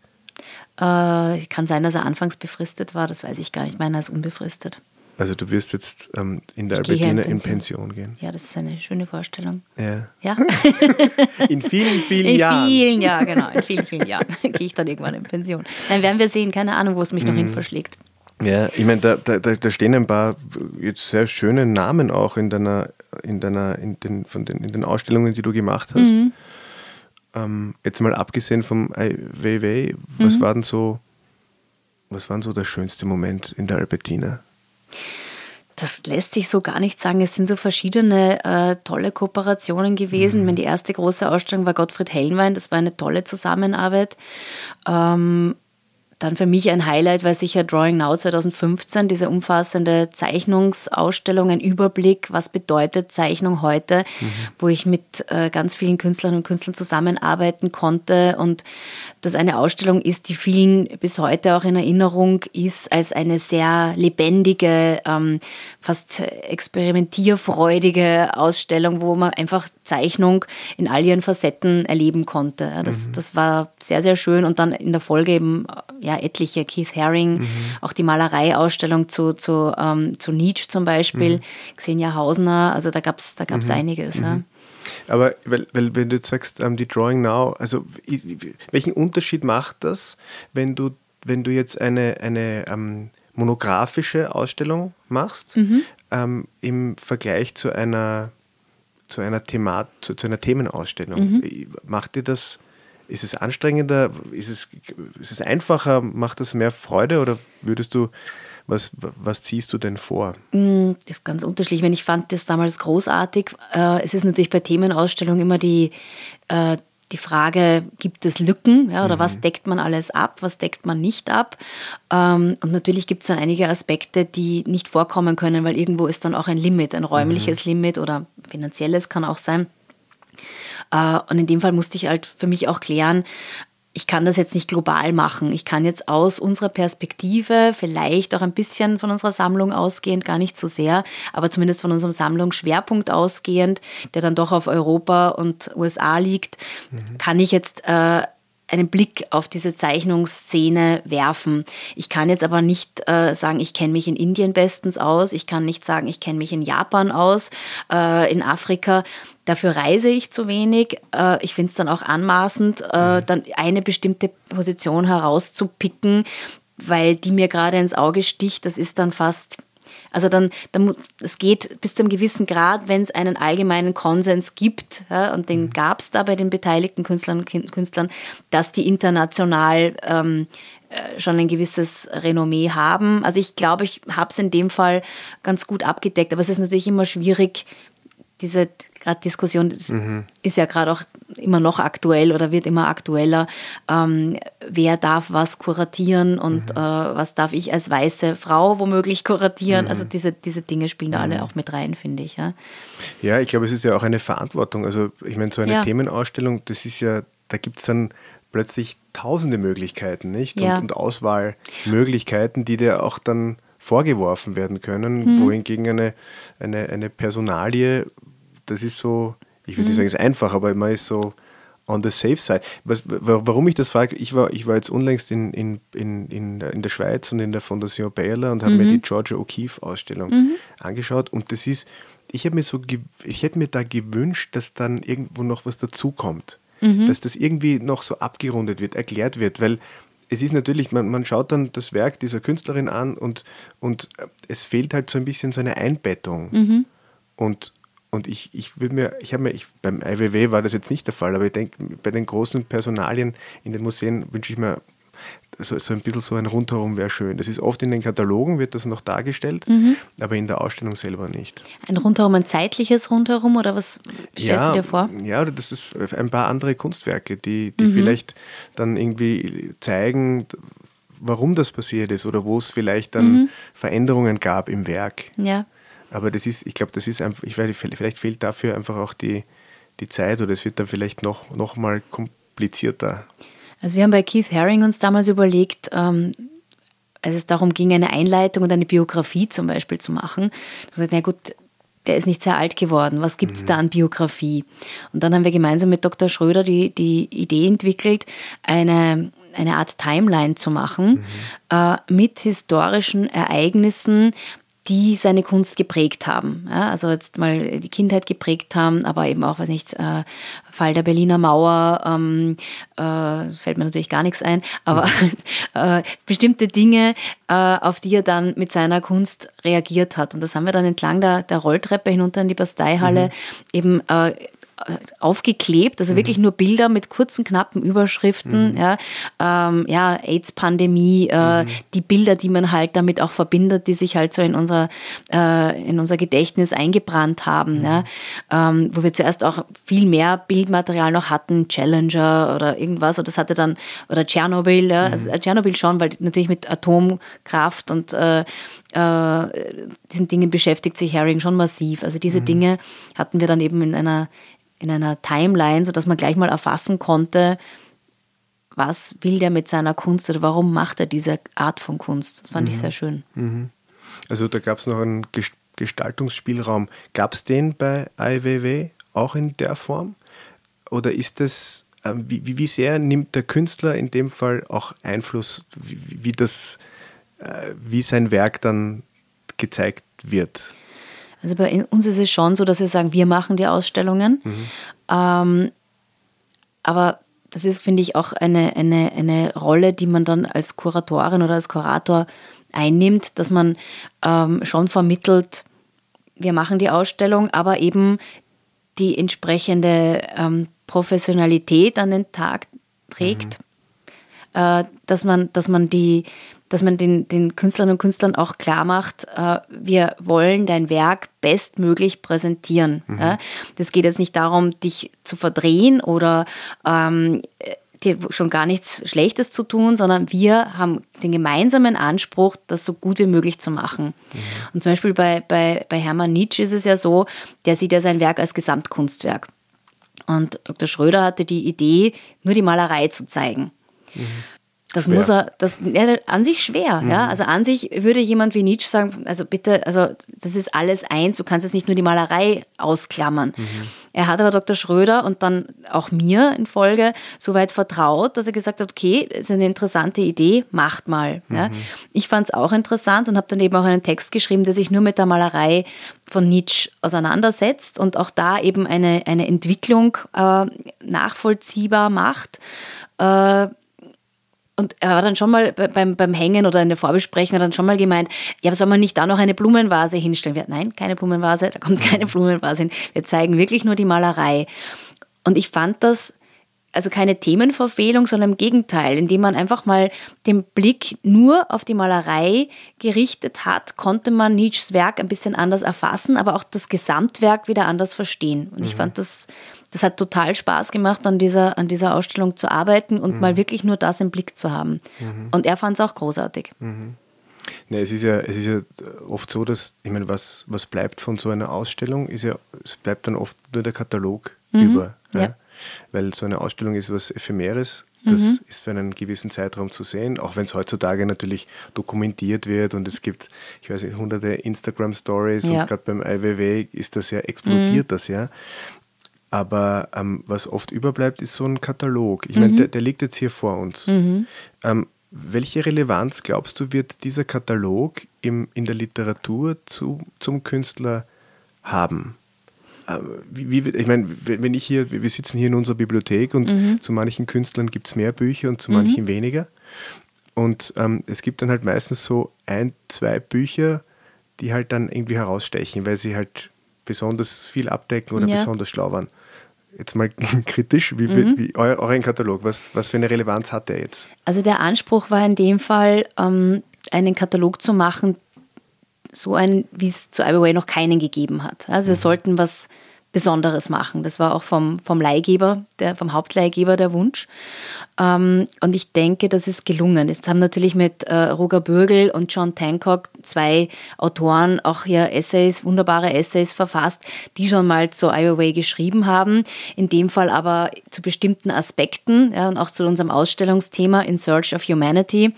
Äh, kann sein, dass er anfangs befristet war, das weiß ich gar nicht. Meiner ist unbefristet. Also du wirst jetzt ähm, in der Albertina in Pension. in Pension. gehen. Ja, das ist eine schöne Vorstellung. Ja. ja? in vielen, vielen in Jahren. In vielen Jahren, genau. In vielen, vielen Jahren gehe ich dann irgendwann in Pension. Dann werden wir sehen. Keine Ahnung, wo es mich mhm. noch hin verschlägt. Ja, ich meine, da, da, da stehen ein paar jetzt sehr schöne Namen auch in deiner, in deiner, in den, von den, in den Ausstellungen, die du gemacht hast. Mhm. Ähm, jetzt mal abgesehen vom Ai Weiwei, was mhm. war denn so, was war denn so der schönste Moment in der Albertina? Das lässt sich so gar nicht sagen. Es sind so verschiedene äh, tolle Kooperationen gewesen. Mhm. Meine, die erste große Ausstellung war Gottfried Hellenwein. Das war eine tolle Zusammenarbeit. Ähm, dann für mich ein Highlight war sicher Drawing Now 2015, diese umfassende Zeichnungsausstellung, ein Überblick, was bedeutet Zeichnung heute, mhm. wo ich mit äh, ganz vielen Künstlerinnen und Künstlern zusammenarbeiten konnte und das eine Ausstellung ist, die vielen bis heute auch in Erinnerung ist als eine sehr lebendige, ähm, fast experimentierfreudige Ausstellung, wo man einfach Zeichnung in all ihren Facetten erleben konnte. Das, mhm. das war sehr, sehr schön und dann in der Folge eben ja, etliche, Keith Haring, mhm. auch die Malereiausstellung zu, zu, ähm, zu Nietzsche zum Beispiel, mhm. Xenia Hausner, also da gab es da gab's mhm. einiges. Ja. Aber weil, weil, wenn du jetzt sagst, ähm, die Drawing Now, also welchen Unterschied macht das, wenn du, wenn du jetzt eine, eine ähm, monografische Ausstellung machst, mhm. ähm, im Vergleich zu einer zu einer Thema, zu, zu einer Themenausstellung. Mhm. Macht dir das, ist es anstrengender, ist es, ist es einfacher, macht das mehr Freude oder würdest du was, was ziehst du denn vor? Mm, das ist ganz unterschiedlich. Ich fand das damals großartig. Äh, es ist natürlich bei Themenausstellungen immer die, äh, die Frage, gibt es Lücken ja, oder mhm. was deckt man alles ab, was deckt man nicht ab. Ähm, und natürlich gibt es dann einige Aspekte, die nicht vorkommen können, weil irgendwo ist dann auch ein Limit, ein räumliches mhm. Limit oder finanzielles kann auch sein. Äh, und in dem Fall musste ich halt für mich auch klären, ich kann das jetzt nicht global machen. Ich kann jetzt aus unserer Perspektive, vielleicht auch ein bisschen von unserer Sammlung ausgehend, gar nicht so sehr, aber zumindest von unserem Sammlungsschwerpunkt ausgehend, der dann doch auf Europa und USA liegt, mhm. kann ich jetzt äh, einen Blick auf diese Zeichnungsszene werfen. Ich kann jetzt aber nicht äh, sagen, ich kenne mich in Indien bestens aus. Ich kann nicht sagen, ich kenne mich in Japan aus, äh, in Afrika. Dafür reise ich zu wenig. Äh, ich finde es dann auch anmaßend, äh, mhm. dann eine bestimmte Position herauszupicken, weil die mir gerade ins Auge sticht. Das ist dann fast also dann, dann es geht bis zu einem gewissen Grad, wenn es einen allgemeinen Konsens gibt, ja, und den mhm. gab es da bei den beteiligten Künstlern und Künstlern, dass die international ähm, äh, schon ein gewisses Renommee haben. Also ich glaube, ich habe es in dem Fall ganz gut abgedeckt, aber es ist natürlich immer schwierig, diese gerade Diskussion mhm. ist ja gerade auch immer noch aktuell oder wird immer aktueller. Ähm, wer darf was kuratieren und mhm. äh, was darf ich als weiße Frau womöglich kuratieren? Mhm. Also diese, diese Dinge spielen da alle mhm. auch mit rein, finde ich. Ja, ja ich glaube, es ist ja auch eine Verantwortung. Also ich meine, so eine ja. Themenausstellung, das ist ja, da gibt es dann plötzlich tausende Möglichkeiten, nicht? Ja. Und, und Auswahlmöglichkeiten, die dir auch dann vorgeworfen werden können, mhm. wohingegen eine, eine, eine Personalie, das ist so, ich würde mhm. nicht sagen, es ist einfach, aber man ist so on the safe side. Was, warum ich das frage, ich war, ich war jetzt unlängst in, in, in, in, der, in der Schweiz und in der Fondation Baylor und habe mhm. mir die Georgia O'Keeffe-Ausstellung mhm. angeschaut und das ist, ich habe mir so, ich hätte mir da gewünscht, dass dann irgendwo noch was dazukommt. Mhm. Dass das irgendwie noch so abgerundet wird, erklärt wird, weil es ist natürlich, man, man schaut dann das Werk dieser Künstlerin an und, und es fehlt halt so ein bisschen so eine Einbettung. Mhm. Und, und ich, ich will mir, ich habe mir, ich, beim IWW war das jetzt nicht der Fall, aber ich denke, bei den großen Personalien in den Museen wünsche ich mir so, so ein bisschen so ein Rundherum wäre schön. Das ist oft in den Katalogen, wird das noch dargestellt, mhm. aber in der Ausstellung selber nicht. Ein Rundherum, ein zeitliches Rundherum oder was stellst ja, du dir vor? Ja, das ist ein paar andere Kunstwerke, die, die mhm. vielleicht dann irgendwie zeigen, warum das passiert ist oder wo es vielleicht dann mhm. Veränderungen gab im Werk. Ja. Aber das ist, ich glaube, das ist einfach, ich weiß, vielleicht fehlt dafür einfach auch die, die Zeit oder es wird dann vielleicht noch, noch mal komplizierter. Also wir haben bei Keith Haring uns damals überlegt, ähm, als es darum ging, eine Einleitung und eine Biografie zum Beispiel zu machen, gesagt, na gut, der ist nicht sehr alt geworden. Was gibt es mhm. da an Biografie? Und dann haben wir gemeinsam mit Dr. Schröder die, die Idee entwickelt, eine, eine Art Timeline zu machen mhm. äh, mit historischen Ereignissen, die seine Kunst geprägt haben. Ja, also jetzt mal die Kindheit geprägt haben, aber eben auch, weiß nicht, äh, Fall der Berliner Mauer, ähm, äh, fällt mir natürlich gar nichts ein, aber äh, bestimmte Dinge, äh, auf die er dann mit seiner Kunst reagiert hat. Und das haben wir dann entlang der, der Rolltreppe hinunter in die Basteihalle mhm. eben äh, aufgeklebt, also mhm. wirklich nur Bilder mit kurzen, knappen Überschriften, mhm. ja, ähm, ja AIDS-Pandemie, äh, mhm. die Bilder, die man halt damit auch verbindet, die sich halt so in unser, äh, in unser Gedächtnis eingebrannt haben, mhm. ja, ähm, wo wir zuerst auch viel mehr Bildmaterial noch hatten, Challenger oder irgendwas, oder das hatte dann, oder Tschernobyl, ja, also mhm. Tschernobyl schon, weil natürlich mit Atomkraft und äh, äh, diesen Dingen beschäftigt sich Herring schon massiv. Also diese mhm. Dinge hatten wir dann eben in einer in einer Timeline, sodass man gleich mal erfassen konnte, was will der mit seiner Kunst oder warum macht er diese Art von Kunst. Das fand mhm. ich sehr schön. Mhm. Also da gab es noch einen Gestaltungsspielraum. Gab es den bei IWW auch in der Form? Oder ist das, äh, wie, wie sehr nimmt der Künstler in dem Fall auch Einfluss, wie, wie das, äh, wie sein Werk dann gezeigt wird? Also bei uns ist es schon so, dass wir sagen, wir machen die Ausstellungen. Mhm. Ähm, aber das ist, finde ich, auch eine, eine, eine Rolle, die man dann als Kuratorin oder als Kurator einnimmt, dass man ähm, schon vermittelt, wir machen die Ausstellung, aber eben die entsprechende ähm, Professionalität an den Tag trägt, mhm. äh, dass man, dass man die, dass man den, den Künstlerinnen und Künstlern auch klar macht, äh, wir wollen dein Werk bestmöglich präsentieren. Mhm. Ja? Das geht jetzt nicht darum, dich zu verdrehen oder ähm, dir schon gar nichts Schlechtes zu tun, sondern wir haben den gemeinsamen Anspruch, das so gut wie möglich zu machen. Mhm. Und zum Beispiel bei, bei, bei Hermann Nietzsche ist es ja so, der sieht ja sein Werk als Gesamtkunstwerk. Und Dr. Schröder hatte die Idee, nur die Malerei zu zeigen. Mhm. Das schwer. muss er, das ja, an sich schwer, mhm. ja. Also an sich würde jemand wie Nietzsche sagen, also bitte, also das ist alles eins, du kannst jetzt nicht nur die Malerei ausklammern. Mhm. Er hat aber Dr. Schröder und dann auch mir in Folge so weit vertraut, dass er gesagt hat, okay, ist eine interessante Idee, macht mal. Mhm. Ja. Ich fand es auch interessant und habe dann eben auch einen Text geschrieben, der sich nur mit der Malerei von Nietzsche auseinandersetzt und auch da eben eine, eine Entwicklung äh, nachvollziehbar macht. Äh, und er war dann schon mal beim, beim Hängen oder in der Vorbesprechung dann schon mal gemeint, ja, aber soll man nicht da noch eine Blumenvase hinstellen? Wir, nein, keine Blumenvase, da kommt keine Blumenvase hin. Wir zeigen wirklich nur die Malerei. Und ich fand das also keine Themenverfehlung, sondern im Gegenteil, indem man einfach mal den Blick nur auf die Malerei gerichtet hat, konnte man Nietzsches Werk ein bisschen anders erfassen, aber auch das Gesamtwerk wieder anders verstehen. Und mhm. ich fand das das hat total Spaß gemacht, an dieser, an dieser Ausstellung zu arbeiten und mhm. mal wirklich nur das im Blick zu haben. Mhm. Und er fand es auch großartig. Mhm. Nee, es ist ja, es ist ja oft so, dass, ich meine, was, was bleibt von so einer Ausstellung, ist ja, es bleibt dann oft nur der Katalog mhm. über. Ja? ja? Weil so eine Ausstellung ist was Ephemeres. Das mhm. ist für einen gewissen Zeitraum zu sehen, auch wenn es heutzutage natürlich dokumentiert wird und es gibt, ich weiß nicht, hunderte Instagram-Stories ja. und gerade beim IWW ist das ja, explodiert mhm. das ja. Aber ähm, was oft überbleibt, ist so ein Katalog. Ich mhm. meine, der, der, liegt jetzt hier vor uns. Mhm. Ähm, welche Relevanz glaubst du, wird dieser Katalog im, in der Literatur zu, zum Künstler haben? Ähm, wie, wie, ich meine, wenn ich hier, wir sitzen hier in unserer Bibliothek und mhm. zu manchen Künstlern gibt es mehr Bücher und zu manchen mhm. weniger. Und ähm, es gibt dann halt meistens so ein, zwei Bücher, die halt dann irgendwie herausstechen, weil sie halt besonders viel abdecken oder ja. besonders schlau waren jetzt mal kritisch, wie, mhm. wie euer, euren Katalog, was, was für eine Relevanz hat der jetzt? Also der Anspruch war in dem Fall, ähm, einen Katalog zu machen, so einen, wie es zu Iberway noch keinen gegeben hat. Also wir mhm. sollten was Besonderes machen. Das war auch vom, vom Leihgeber, der, vom Hauptleihgeber der Wunsch. Ähm, und ich denke, das ist gelungen. Jetzt haben natürlich mit äh, Roger Bürgel und John Tancock zwei Autoren auch hier Essays, wunderbare Essays verfasst, die schon mal zu Iowa geschrieben haben. In dem Fall aber zu bestimmten Aspekten ja, und auch zu unserem Ausstellungsthema In Search of Humanity. Mhm.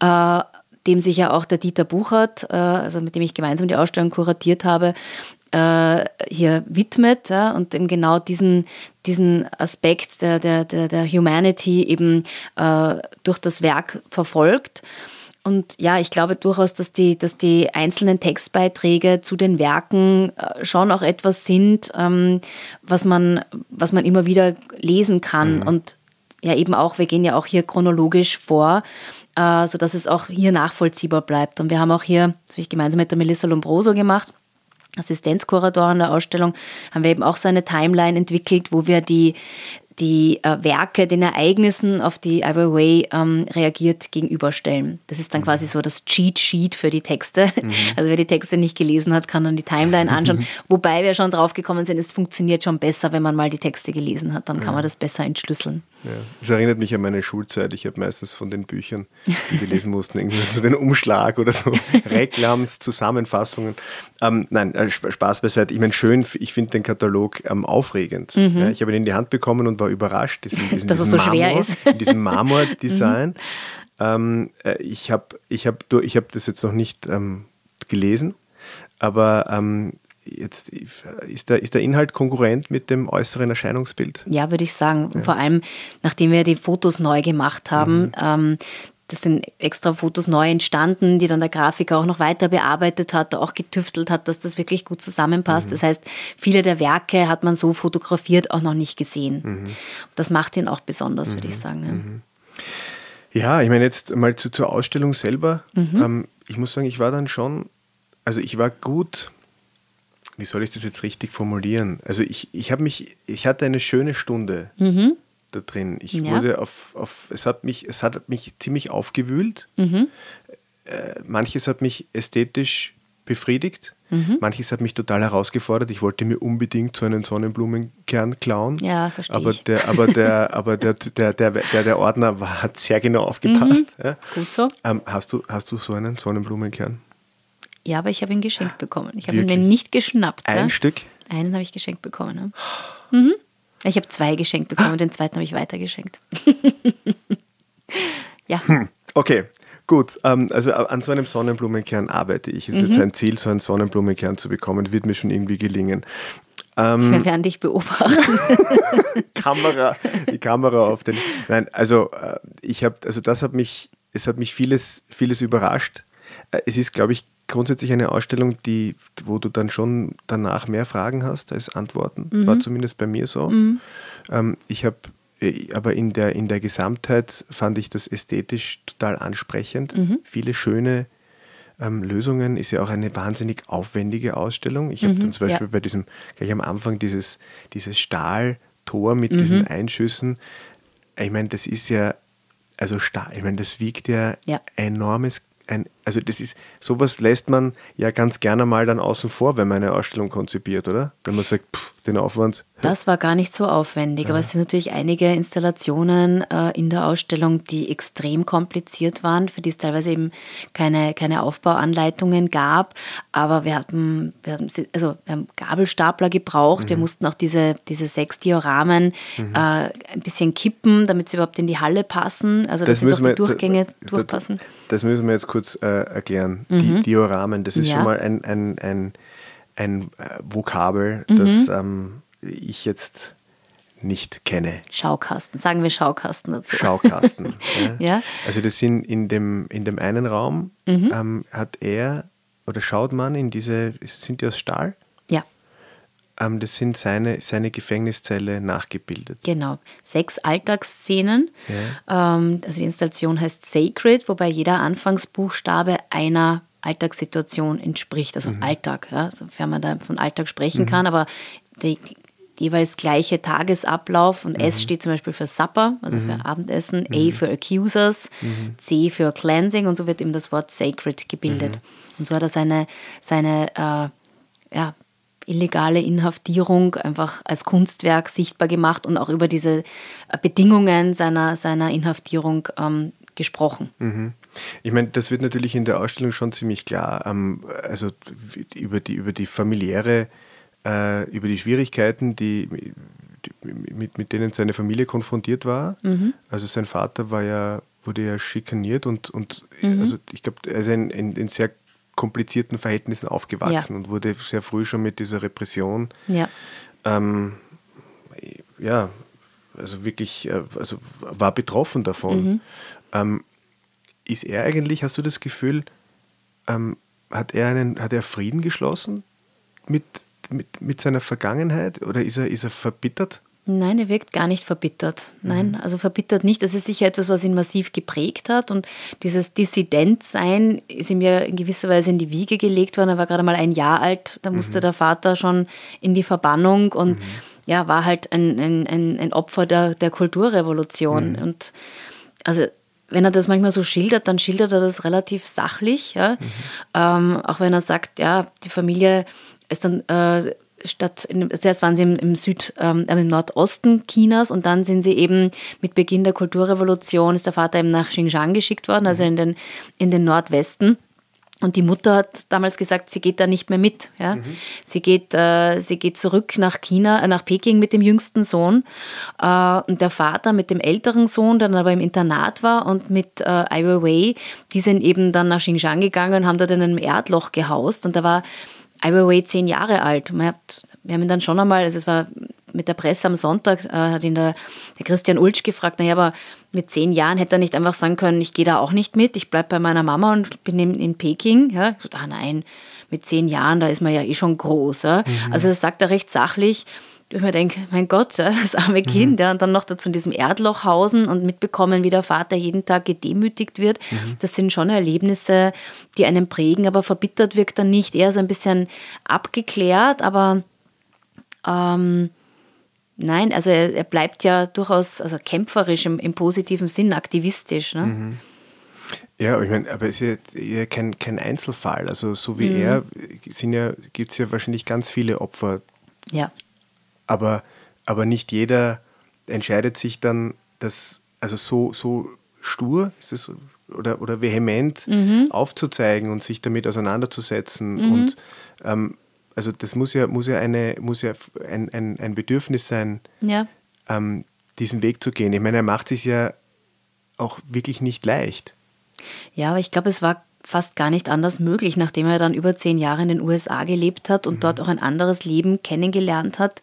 Äh, dem sich ja auch der Dieter Buchert, äh, also mit dem ich gemeinsam die Ausstellung kuratiert habe, äh, hier widmet ja, und eben genau diesen, diesen Aspekt der, der, der, der Humanity eben äh, durch das Werk verfolgt. Und ja, ich glaube durchaus, dass die, dass die einzelnen Textbeiträge zu den Werken äh, schon auch etwas sind, ähm, was, man, was man immer wieder lesen kann. Mhm. Und ja, eben auch, wir gehen ja auch hier chronologisch vor, äh, sodass es auch hier nachvollziehbar bleibt. Und wir haben auch hier, das habe ich gemeinsam mit der Melissa Lombroso gemacht, Assistenzkuratoren der Ausstellung haben wir eben auch so eine Timeline entwickelt, wo wir die, die äh, Werke den Ereignissen, auf die Ivor Way ähm, reagiert, gegenüberstellen. Das ist dann mhm. quasi so das Cheat Sheet für die Texte. Mhm. Also wer die Texte nicht gelesen hat, kann dann die Timeline anschauen. Mhm. Wobei wir schon drauf gekommen sind, es funktioniert schon besser, wenn man mal die Texte gelesen hat. Dann kann man das besser entschlüsseln. Ja. Es erinnert mich an meine Schulzeit. Ich habe meistens von den Büchern, die wir lesen mussten, irgendwie so den Umschlag oder so Reklams, Zusammenfassungen. Ähm, nein, äh, Spaß beiseite. Ich meine, schön, ich finde den Katalog ähm, aufregend. Mhm. Ja, ich habe ihn in die Hand bekommen und war überrascht, diesen, diesen, dass es so Marmor, schwer ist. in diesem Marmor-Design. Mhm. Ähm, äh, ich habe ich hab, ich hab das jetzt noch nicht ähm, gelesen, aber ähm, Jetzt ist der, ist der Inhalt konkurrent mit dem äußeren Erscheinungsbild? Ja, würde ich sagen. Ja. Vor allem, nachdem wir die Fotos neu gemacht haben, mhm. ähm, das sind extra Fotos neu entstanden, die dann der Grafiker auch noch weiter bearbeitet hat, auch getüftelt hat, dass das wirklich gut zusammenpasst. Mhm. Das heißt, viele der Werke hat man so fotografiert auch noch nicht gesehen. Mhm. Das macht ihn auch besonders, würde ich mhm. sagen. Ja. Mhm. ja. ich meine jetzt mal zu, zur Ausstellung selber. Mhm. Ähm, ich muss sagen, ich war dann schon, also ich war gut wie soll ich das jetzt richtig formulieren? Also ich, ich habe mich, ich hatte eine schöne Stunde Mhm. da drin. Ich wurde auf, auf, es hat mich, es hat mich ziemlich aufgewühlt. Mhm. Äh, manches hat mich ästhetisch befriedigt, Mhm. manches hat mich total herausgefordert. Ich wollte mir unbedingt so einen Sonnenblumenkern klauen. Ja, verstehe aber ich. Der, aber der, aber der, der, der, der, der Ordner war, hat sehr genau aufgepasst. Ja. Gut so. Ähm, hast, du, hast du so einen Sonnenblumenkern? Ja, aber ich habe ihn geschenkt bekommen. Ich habe ihn mir nicht geschnappt. Ein ja? Stück? Einen habe ich geschenkt bekommen. Ja. Mhm. Ich habe zwei geschenkt bekommen, den zweiten habe ich weitergeschenkt. ja, Okay, gut. Ähm, also an so einem Sonnenblumenkern arbeite ich. Es ist Mhm. jetzt ein Ziel, so einen Sonnenblumenkern zu bekommen. Wird mir schon irgendwie gelingen. Ähm, wir werden dich beobachten. Kamera, die Kamera auf den. Nein, also äh, ich habe, also das hat mich, es hat mich vieles, vieles überrascht. Äh, Es ist, glaube ich, grundsätzlich eine Ausstellung, die, wo du dann schon danach mehr Fragen hast als Antworten. War zumindest bei mir so. Ähm, ich habe, aber in der, in der Gesamtheit fand ich das ästhetisch total ansprechend. Viele schöne ähm, Lösungen. Ist ja auch eine wahnsinnig aufwendige Ausstellung. Ich habe dann zum Beispiel ja. bei diesem, gleich am Anfang dieses, dieses Stahltor mit diesen Einschüssen. Ich meine, das ist ja, also Stahl, ich meine, das wiegt ja, Ja. enormes, ein, also das ist, sowas lässt man ja ganz gerne mal dann außen vor, wenn man eine Ausstellung konzipiert, oder? Wenn man sagt, pff, den Aufwand. Das war gar nicht so aufwendig, aber es sind natürlich einige Installationen äh, in der Ausstellung, die extrem kompliziert waren, für die es teilweise eben keine, keine Aufbauanleitungen gab. Aber wir hatten, wir haben, sie- also wir haben Gabelstapler gebraucht, Mhm. wir mussten auch diese, diese sechs Dioramen äh, ein bisschen kippen, damit sie überhaupt in die Halle passen, also dass sie durch die Durchgänge da- da- durchpassen. Das müssen wir jetzt kurz äh, erklären. Die Dioramen, das ist Ja. schon mal ein, ein, ein, ein äh, Vokabel, Mhm. das ähm, ich jetzt nicht kenne. Schaukasten, sagen wir Schaukasten dazu. Schaukasten. Ja. Also das sind in dem, in dem einen Raum Mhm. ähm, hat er oder schaut man in diese, sind die aus Stahl? Ja. Ähm, das sind seine, seine Gefängniszelle nachgebildet. Genau, sechs Alltagsszenen. Ähm, also die Installation heißt Sacred, wobei jeder Anfangsbuchstabe einer Alltagssituation entspricht, also Alltag, ja, sofern man da von Alltag sprechen kann, aber der jeweils gleiche Tagesablauf und S steht zum Beispiel für Supper, also für Abendessen, A für Accusers, C für Cleansing und so wird eben das Wort Sacred gebildet. Und so hat er seine, seine äh, ja, illegale Inhaftierung einfach als Kunstwerk sichtbar gemacht und auch über diese äh, Bedingungen seiner, seiner Inhaftierung ähm, gesprochen. Ich meine, das wird natürlich in der Ausstellung schon ziemlich klar. Ähm, also über die, über die familiäre, äh, über die Schwierigkeiten, die, die, mit, mit denen seine Familie konfrontiert war. Also sein Vater war ja, wurde ja schikaniert und, und also ich glaube, er ist in, in, in sehr komplizierten Verhältnissen aufgewachsen Ja. und wurde sehr früh schon mit dieser Repression Ja. ähm, ja, also wirklich, äh, also war betroffen davon. Ähm, ist er eigentlich, hast du das Gefühl, ähm, hat, er einen, hat er Frieden geschlossen mit, mit, mit seiner Vergangenheit oder ist er, ist er verbittert? Nein, er wirkt gar nicht verbittert. Nein, also verbittert nicht. Das ist sicher etwas, was ihn massiv geprägt hat. Und dieses Dissidentsein ist ihm ja in gewisser Weise in die Wiege gelegt worden. Er war gerade mal ein Jahr alt. Da musste der Vater schon in die Verbannung und ja, war halt ein, ein, ein, ein Opfer der, der Kulturrevolution. Und also wenn er das manchmal so schildert, dann schildert er das relativ sachlich. Ja? Ähm, auch wenn er sagt, ja, die Familie ist dann äh, statt, in, zuerst waren sie im, im Süd, ähm, im Nordosten Chinas und dann sind sie eben mit Beginn der Kulturrevolution, ist der Vater eben nach Xinjiang geschickt worden, also in den, in den Nordwesten. Und die Mutter hat damals gesagt, sie geht da nicht mehr mit. Ja? Sie, geht, äh, sie geht zurück nach China, äh, nach Peking mit dem jüngsten Sohn. Äh, und der Vater mit dem älteren Sohn, der dann aber im Internat war und mit äh, Ai Weiwei, die sind eben dann nach Xinjiang gegangen und haben dort in einem Erdloch gehaust. Und da war Ai Weiwei zehn Jahre alt. Man hat, wir haben ihn dann schon einmal, also es war mit der Presse am Sonntag, äh, hat ihn der, der Christian Ulsch gefragt, naja, aber mit zehn Jahren hätte er nicht einfach sagen können, ich gehe da auch nicht mit, ich bleibe bei meiner Mama und bin in, in Peking. Ja? So, ah nein, mit zehn Jahren, da ist man ja eh schon groß. Ja? Also das sagt er recht sachlich. Ich mir denke, mein Gott, das arme mhm. Kind, ja, und dann noch dazu in diesem Erdloch hausen und mitbekommen, wie der Vater jeden Tag gedemütigt wird. Mhm. Das sind schon Erlebnisse, die einen prägen, aber verbittert wirkt er nicht, eher so ein bisschen abgeklärt, aber ähm, nein, also er, er, bleibt ja durchaus also kämpferisch im, im positiven Sinn, aktivistisch. Ne? Mhm. Ja, ich meine, aber es ist ja kein, kein Einzelfall. Also so wie mhm. er ja, gibt es ja wahrscheinlich ganz viele Opfer. Ja. Aber, aber nicht jeder entscheidet sich dann, das, also so, so stur ist das, oder, oder vehement mhm. aufzuzeigen und sich damit auseinanderzusetzen. Mhm. Und ähm, also das muss ja, muss ja, eine, muss ja ein, ein, ein Bedürfnis sein, ja. ähm, diesen Weg zu gehen. Ich meine, er macht es ja auch wirklich nicht leicht. Ja, aber ich glaube, es war fast gar nicht anders möglich, nachdem er dann über zehn Jahre in den USA gelebt hat und mhm. dort auch ein anderes Leben kennengelernt hat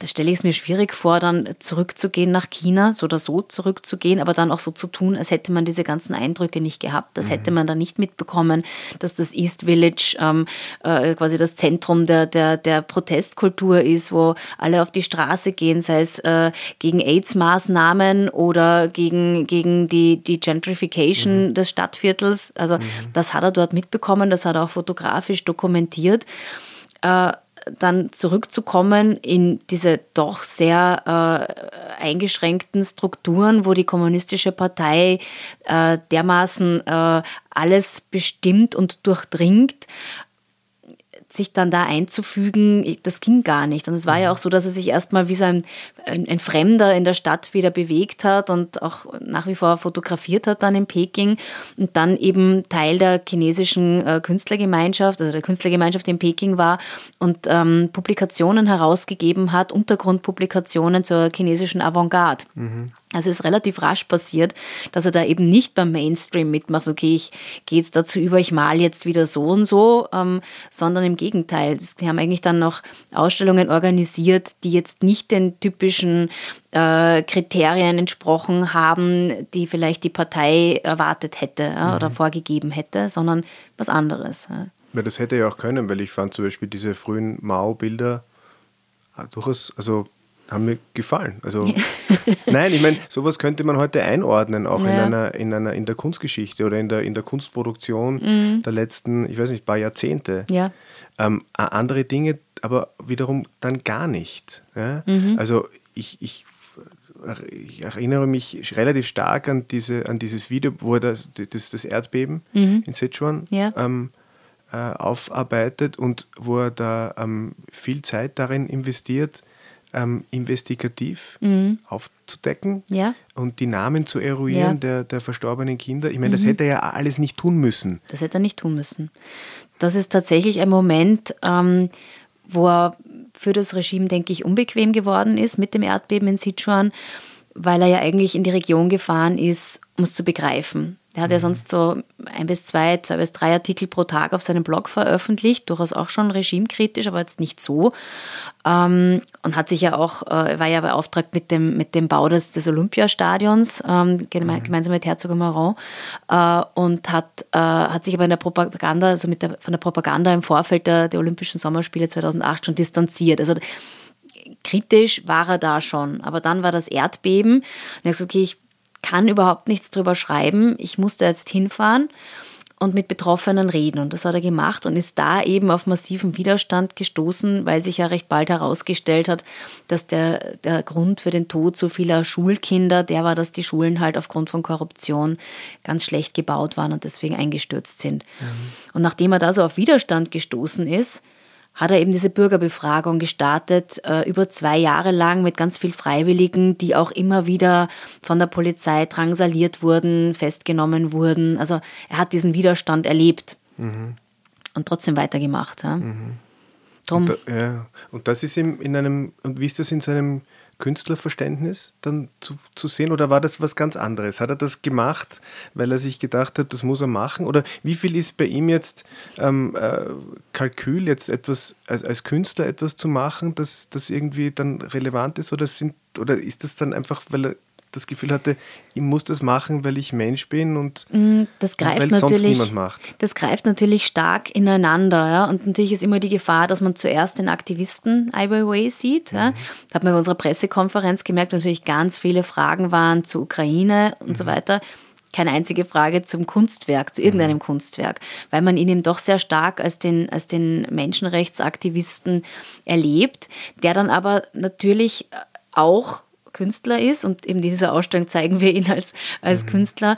da stelle ich es mir schwierig vor, dann zurückzugehen nach China, so oder so zurückzugehen, aber dann auch so zu tun, als hätte man diese ganzen Eindrücke nicht gehabt. Das mhm. hätte man dann nicht mitbekommen, dass das East Village ähm, äh, quasi das Zentrum der, der, der Protestkultur ist, wo alle auf die Straße gehen, sei es äh, gegen AIDS-Maßnahmen oder gegen, gegen die, die Gentrification mhm. des Stadtviertels. Also mhm. das hat er dort mitbekommen, das hat er auch fotografisch dokumentiert. Äh, dann zurückzukommen in diese doch sehr äh, eingeschränkten Strukturen, wo die kommunistische Partei äh, dermaßen äh, alles bestimmt und durchdringt sich dann da einzufügen, das ging gar nicht. Und es war ja mhm. auch so, dass er sich erstmal wie so ein, ein, ein, Fremder in der Stadt wieder bewegt hat und auch nach wie vor fotografiert hat dann in Peking und dann eben Teil der chinesischen äh, Künstlergemeinschaft, also der Künstlergemeinschaft in Peking war und ähm, Publikationen herausgegeben hat, Untergrundpublikationen zur chinesischen Avantgarde. Mhm. Also es ist relativ rasch passiert, dass er da eben nicht beim Mainstream mitmacht, okay, ich gehe jetzt dazu über, ich mal jetzt wieder so und so, ähm, sondern im Gegenteil. Sie haben eigentlich dann noch Ausstellungen organisiert, die jetzt nicht den typischen äh, Kriterien entsprochen haben, die vielleicht die Partei erwartet hätte ja, mhm. oder vorgegeben hätte, sondern was anderes. Ja. ja, das hätte ja auch können, weil ich fand zum Beispiel diese frühen Mao-Bilder durchaus, also haben mir gefallen. Also nein, ich meine, sowas könnte man heute einordnen, auch ja. in einer, in einer, in der Kunstgeschichte oder in der, in der Kunstproduktion mhm. der letzten, ich weiß nicht, paar Jahrzehnte. Ja. Ähm, andere Dinge, aber wiederum dann gar nicht. Ja? Mhm. Also ich, ich, ich, erinnere mich relativ stark an, diese, an dieses Video, wo er das, das, das Erdbeben mhm. in Sichuan ja. ähm, äh, aufarbeitet und wo er da ähm, viel Zeit darin investiert, ähm, investigativ mhm. aufzudecken ja. und die Namen zu eruieren ja. der, der verstorbenen Kinder. Ich meine, das mhm. hätte er ja alles nicht tun müssen. Das hätte er nicht tun müssen. Das ist tatsächlich ein Moment, ähm, wo er für das Regime, denke ich, unbequem geworden ist mit dem Erdbeben in Sichuan, weil er ja eigentlich in die Region gefahren ist, um es zu begreifen. Er hat ja mhm. sonst so ein bis zwei, zwei bis drei Artikel pro Tag auf seinem Blog veröffentlicht, durchaus auch schon regimekritisch, aber jetzt nicht so. Ähm, und hat sich ja auch, äh, war ja beauftragt mit dem, mit dem Bau des, des Olympiastadions, ähm, mhm. gemeinsam mit Herzog Maron, äh, und hat, äh, hat sich aber in der Propaganda, also mit der, von der Propaganda im Vorfeld der, der Olympischen Sommerspiele 2008 schon distanziert. Also kritisch war er da schon, aber dann war das Erdbeben und er hat gesagt, okay, ich kann überhaupt nichts drüber schreiben. Ich musste jetzt hinfahren und mit Betroffenen reden. Und das hat er gemacht und ist da eben auf massiven Widerstand gestoßen, weil sich ja recht bald herausgestellt hat, dass der, der Grund für den Tod so vieler Schulkinder, der war, dass die Schulen halt aufgrund von Korruption ganz schlecht gebaut waren und deswegen eingestürzt sind. Mhm. Und nachdem er da so auf Widerstand gestoßen ist, hat er eben diese Bürgerbefragung gestartet, äh, über zwei Jahre lang mit ganz viel Freiwilligen, die auch immer wieder von der Polizei drangsaliert wurden, festgenommen wurden. Also er hat diesen Widerstand erlebt mhm. und trotzdem weitergemacht. Ja. Mhm. Drum. Und, da, ja. und das ist ihm in einem, und wie ist das in seinem Künstlerverständnis dann zu, zu sehen oder war das was ganz anderes? Hat er das gemacht, weil er sich gedacht hat, das muss er machen? Oder wie viel ist bei ihm jetzt ähm, äh, Kalkül, jetzt etwas als, als Künstler etwas zu machen, das, irgendwie dann relevant ist? Oder, sind, oder ist das dann einfach, weil er das Gefühl hatte, ich muss das machen, weil ich Mensch bin und, mm, das greift weil natürlich, sonst niemand macht. Das greift natürlich stark ineinander. Ja? Und natürlich ist immer die Gefahr, dass man zuerst den Aktivisten Ai Weiwei sieht. Mhm. Ja? Das hat man bei unserer Pressekonferenz gemerkt, natürlich ganz viele Fragen waren zur Ukraine und mhm. so weiter keine einzige Frage zum Kunstwerk, zu irgendeinem mhm. Kunstwerk, weil man ihn eben doch sehr stark als den, als den Menschenrechtsaktivisten erlebt, der dann aber natürlich auch Künstler ist und in dieser Ausstellung zeigen wir ihn als, als mhm. Künstler,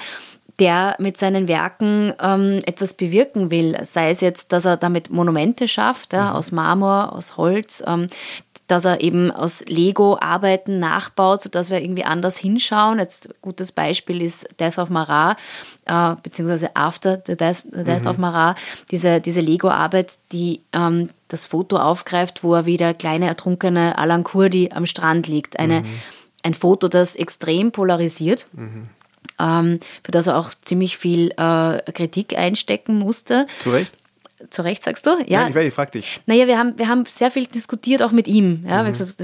der mit seinen Werken ähm, etwas bewirken will. Sei es jetzt, dass er damit Monumente schafft, ja, mhm. aus Marmor, aus Holz, ähm, dass er eben aus Lego-Arbeiten nachbaut, sodass wir irgendwie anders hinschauen. Jetzt ein gutes Beispiel ist Death of Marat, äh, beziehungsweise After the Death, the Death mhm. of Marat, diese, diese Lego-Arbeit, die ähm, das Foto aufgreift, wo er wieder kleine ertrunkene Alan Kurdi am Strand liegt. Eine mhm ein Foto, das extrem polarisiert. Mhm. Ähm, für das er auch ziemlich viel äh, Kritik einstecken musste. Zu Recht? Zu Recht sagst du? Ja. Nein, ich, ich frage dich. Naja, wir haben, wir haben sehr viel diskutiert, auch mit ihm. Ja, mhm. gesagt,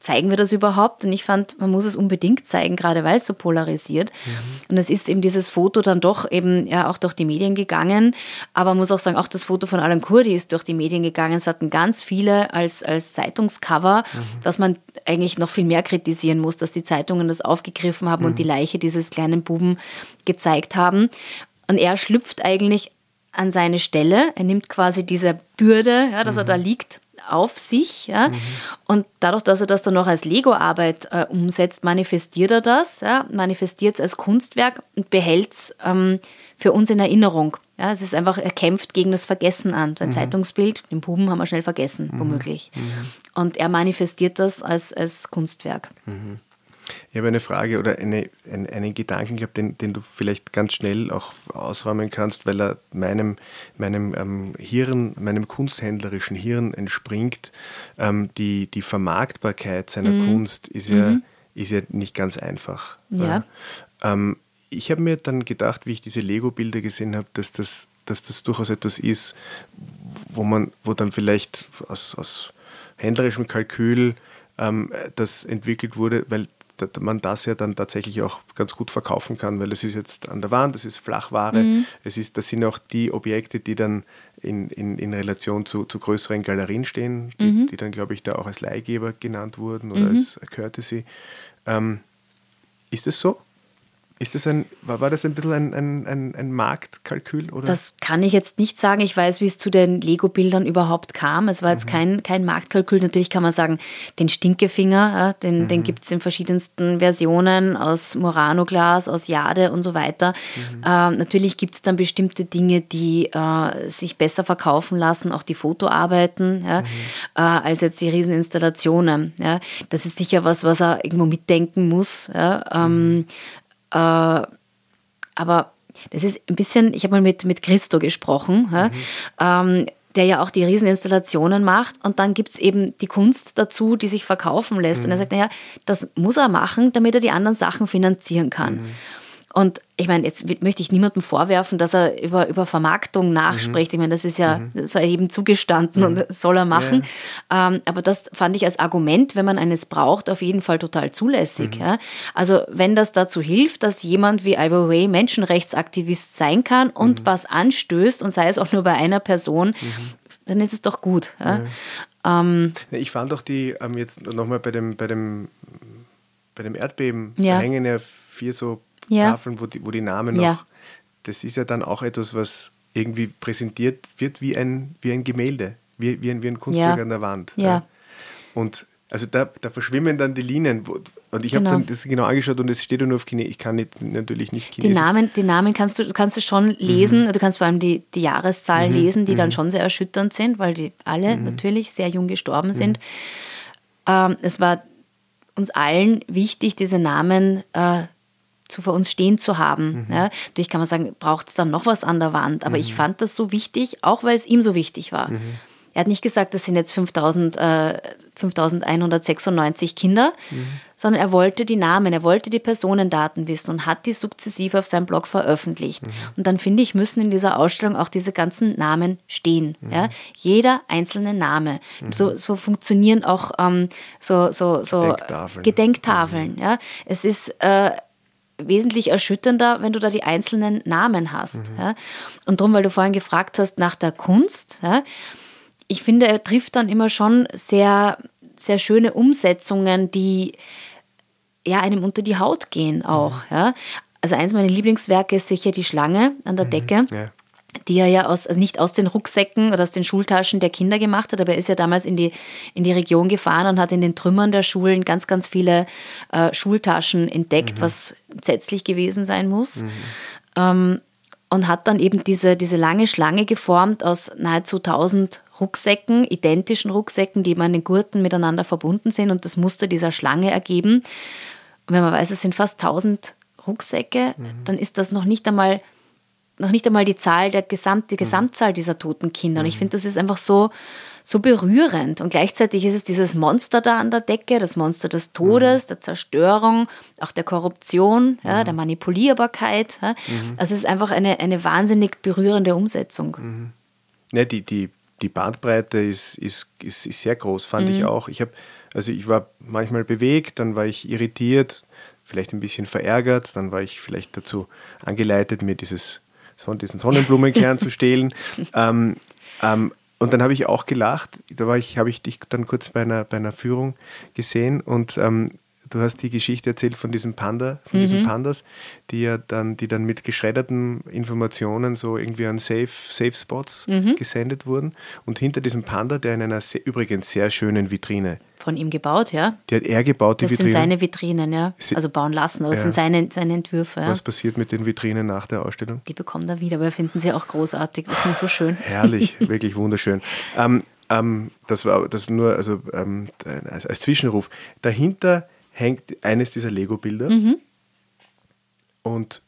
zeigen wir das überhaupt? Und ich fand, man muss es unbedingt zeigen, gerade weil es so polarisiert. Mhm. Und es ist eben dieses Foto dann doch eben ja auch durch die Medien gegangen. Aber man muss auch sagen, auch das Foto von Alan Kurdi ist durch die Medien gegangen. Es hatten ganz viele als, als Zeitungscover, mhm. was man eigentlich noch viel mehr kritisieren muss, dass die Zeitungen das aufgegriffen haben und mhm. die Leiche dieses kleinen Buben gezeigt haben. Und er schlüpft eigentlich an seine Stelle. Er nimmt quasi diese Bürde, ja, dass mhm. er da liegt, auf sich. Ja? Mhm. Und dadurch, dass er das dann noch als Lego-Arbeit äh, umsetzt, manifestiert er das, ja? manifestiert es als Kunstwerk und behält es ähm, für uns in Erinnerung. Ja, es ist einfach, er kämpft gegen das Vergessen an. Sein mhm. Zeitungsbild, den Buben haben wir schnell vergessen, mhm. womöglich. Mhm. Und er manifestiert das als, als Kunstwerk. Mhm. Ich habe eine Frage oder eine, einen, einen Gedanken gehabt, den, den, du vielleicht ganz schnell auch ausräumen kannst, weil er meinem, meinem ähm, Hirn, meinem kunsthändlerischen Hirn entspringt. Ähm, die, die Vermarktbarkeit seiner mhm. Kunst ist ja, mhm. ist ja nicht ganz einfach. Ja. Ähm, ich habe mir dann gedacht, wie ich diese Lego-Bilder gesehen habe, dass das, dass das durchaus etwas ist, wo man, wo dann vielleicht aus, aus händlerischem Kalkül ähm, das entwickelt wurde, weil man das ja dann tatsächlich auch ganz gut verkaufen kann, weil es ist jetzt an der Wand, es ist Flachware, mhm. es ist, das sind auch die Objekte, die dann in, in, in Relation zu, zu größeren Galerien stehen, die, mhm. die dann, glaube ich, da auch als Leihgeber genannt wurden oder mhm. als Courtesy. Ähm, ist es so? Ist das ein, war, war das ein bisschen ein, ein, ein, ein Marktkalkül? Oder? Das kann ich jetzt nicht sagen. Ich weiß, wie es zu den Lego-Bildern überhaupt kam. Es war jetzt mhm. kein, kein Marktkalkül. Natürlich kann man sagen, den Stinkefinger, ja, den, mhm. den gibt es in verschiedensten Versionen, aus Murano-Glas, aus Jade und so weiter. Mhm. Äh, natürlich gibt es dann bestimmte Dinge, die äh, sich besser verkaufen lassen, auch die Fotoarbeiten, ja, mhm. äh, als jetzt die Rieseninstallationen. Ja. Das ist sicher was, was er irgendwo mitdenken muss. Ja. Ähm, mhm. Äh, aber das ist ein bisschen, ich habe mal mit, mit Christo gesprochen, mhm. ähm, der ja auch die Rieseninstallationen macht. Und dann gibt es eben die Kunst dazu, die sich verkaufen lässt. Mhm. Und er mhm. sagt, naja, das muss er machen, damit er die anderen Sachen finanzieren kann. Mhm. Und ich meine, jetzt möchte ich niemandem vorwerfen, dass er über, über Vermarktung nachspricht. Mhm. Ich meine, das ist ja mhm. so eben zugestanden mhm. und soll er machen. Ja. Ähm, aber das fand ich als Argument, wenn man eines braucht, auf jeden Fall total zulässig. Mhm. Ja? Also wenn das dazu hilft, dass jemand wie Ivor Way Menschenrechtsaktivist sein kann und mhm. was anstößt und sei es auch nur bei einer Person, mhm. dann ist es doch gut. Ja? Ähm, ich fand auch die, ähm, jetzt nochmal bei dem, bei dem, bei dem Erdbeben, da hängen ja vier so ja. Tafeln, wo die, wo die Namen ja. noch. Das ist ja dann auch etwas, was irgendwie präsentiert wird wie ein, wie ein Gemälde, wie, wie, ein, wie ein Kunstwerk ja. an der Wand. Ja. Und also da, da verschwimmen dann die Linien. Und ich habe genau. dann das genau angeschaut und es steht nur auf Chinesisch. Ich kann nicht, natürlich nicht Chinesisch. Die Namen, die Namen kannst du, kannst du schon lesen. Mhm. Du kannst vor allem die, die Jahreszahlen mhm. lesen, die mhm. dann schon sehr erschütternd sind, weil die alle mhm. natürlich sehr jung gestorben mhm. sind. Ähm, es war uns allen wichtig, diese Namen äh, zu vor uns stehen zu haben. Mhm. Ja, natürlich kann man sagen, braucht es dann noch was an der Wand, aber mhm. ich fand das so wichtig, auch weil es ihm so wichtig war. Mhm. Er hat nicht gesagt, das sind jetzt 5000, äh, 5196 Kinder, mhm. sondern er wollte die Namen, er wollte die Personendaten wissen und hat die sukzessiv auf seinem Blog veröffentlicht. Mhm. Und dann finde ich, müssen in dieser Ausstellung auch diese ganzen Namen stehen. Mhm. Ja? Jeder einzelne Name. So, so funktionieren auch ähm, so, so, so Gedenktafeln. Gedenktafeln ja? Es ist äh, wesentlich erschütternder, wenn du da die einzelnen Namen hast. Mhm. Ja? Und darum, weil du vorhin gefragt hast nach der Kunst, ja? ich finde, er trifft dann immer schon sehr, sehr schöne Umsetzungen, die ja einem unter die Haut gehen auch. Mhm. Ja? Also eins meiner Lieblingswerke ist sicher die Schlange an der mhm. Decke. Ja die er ja aus, also nicht aus den Rucksäcken oder aus den Schultaschen der Kinder gemacht hat, aber er ist ja damals in die, in die Region gefahren und hat in den Trümmern der Schulen ganz, ganz viele äh, Schultaschen entdeckt, mhm. was entsetzlich gewesen sein muss. Mhm. Ähm, und hat dann eben diese, diese lange Schlange geformt aus nahezu 1000 Rucksäcken, identischen Rucksäcken, die eben an den Gurten miteinander verbunden sind und das Muster dieser Schlange ergeben. Und wenn man weiß, es sind fast 1000 Rucksäcke, mhm. dann ist das noch nicht einmal noch nicht einmal die Zahl der Gesamt, die mhm. Gesamtzahl dieser toten Kinder. Und ich mhm. finde, das ist einfach so, so berührend. Und gleichzeitig ist es dieses Monster da an der Decke, das Monster des Todes, mhm. der Zerstörung, auch der Korruption, ja, der Manipulierbarkeit. Ja. Also es ist einfach eine, eine wahnsinnig berührende Umsetzung. Mhm. Ja, die, die, die Bandbreite ist, ist, ist, ist sehr groß, fand ich auch. Ich habe, also ich war manchmal bewegt, dann war ich irritiert, vielleicht ein bisschen verärgert, dann war ich vielleicht dazu angeleitet, mir dieses diesen Sonnenblumenkern zu stehlen. Ähm, ähm, und dann habe ich auch gelacht. Da war ich, habe ich dich dann kurz bei einer, bei einer Führung gesehen und ähm, du hast die Geschichte erzählt von diesem Panda, von mhm. diesen Pandas, die ja dann, die dann mit geschredderten Informationen so irgendwie an Safe, Safe Spots mhm. gesendet wurden. Und hinter diesem Panda, der in einer sehr, übrigens sehr schönen Vitrine von ihm gebaut, ja. Die hat er gebaut, die das Vitrinen. Das sind seine Vitrinen, ja. Also bauen lassen, aber ja. das sind seine, seine Entwürfe. Ja. Was passiert mit den Vitrinen nach der Ausstellung? Die bekommt er wieder, aber wir finden sie auch großartig. Das sind so schön. Herrlich, wirklich wunderschön. Ähm, ähm, das war das nur also, ähm, als, als, Zwischenruf. Dahinter hängt eines dieser Lego-Bilder. Mhm. Und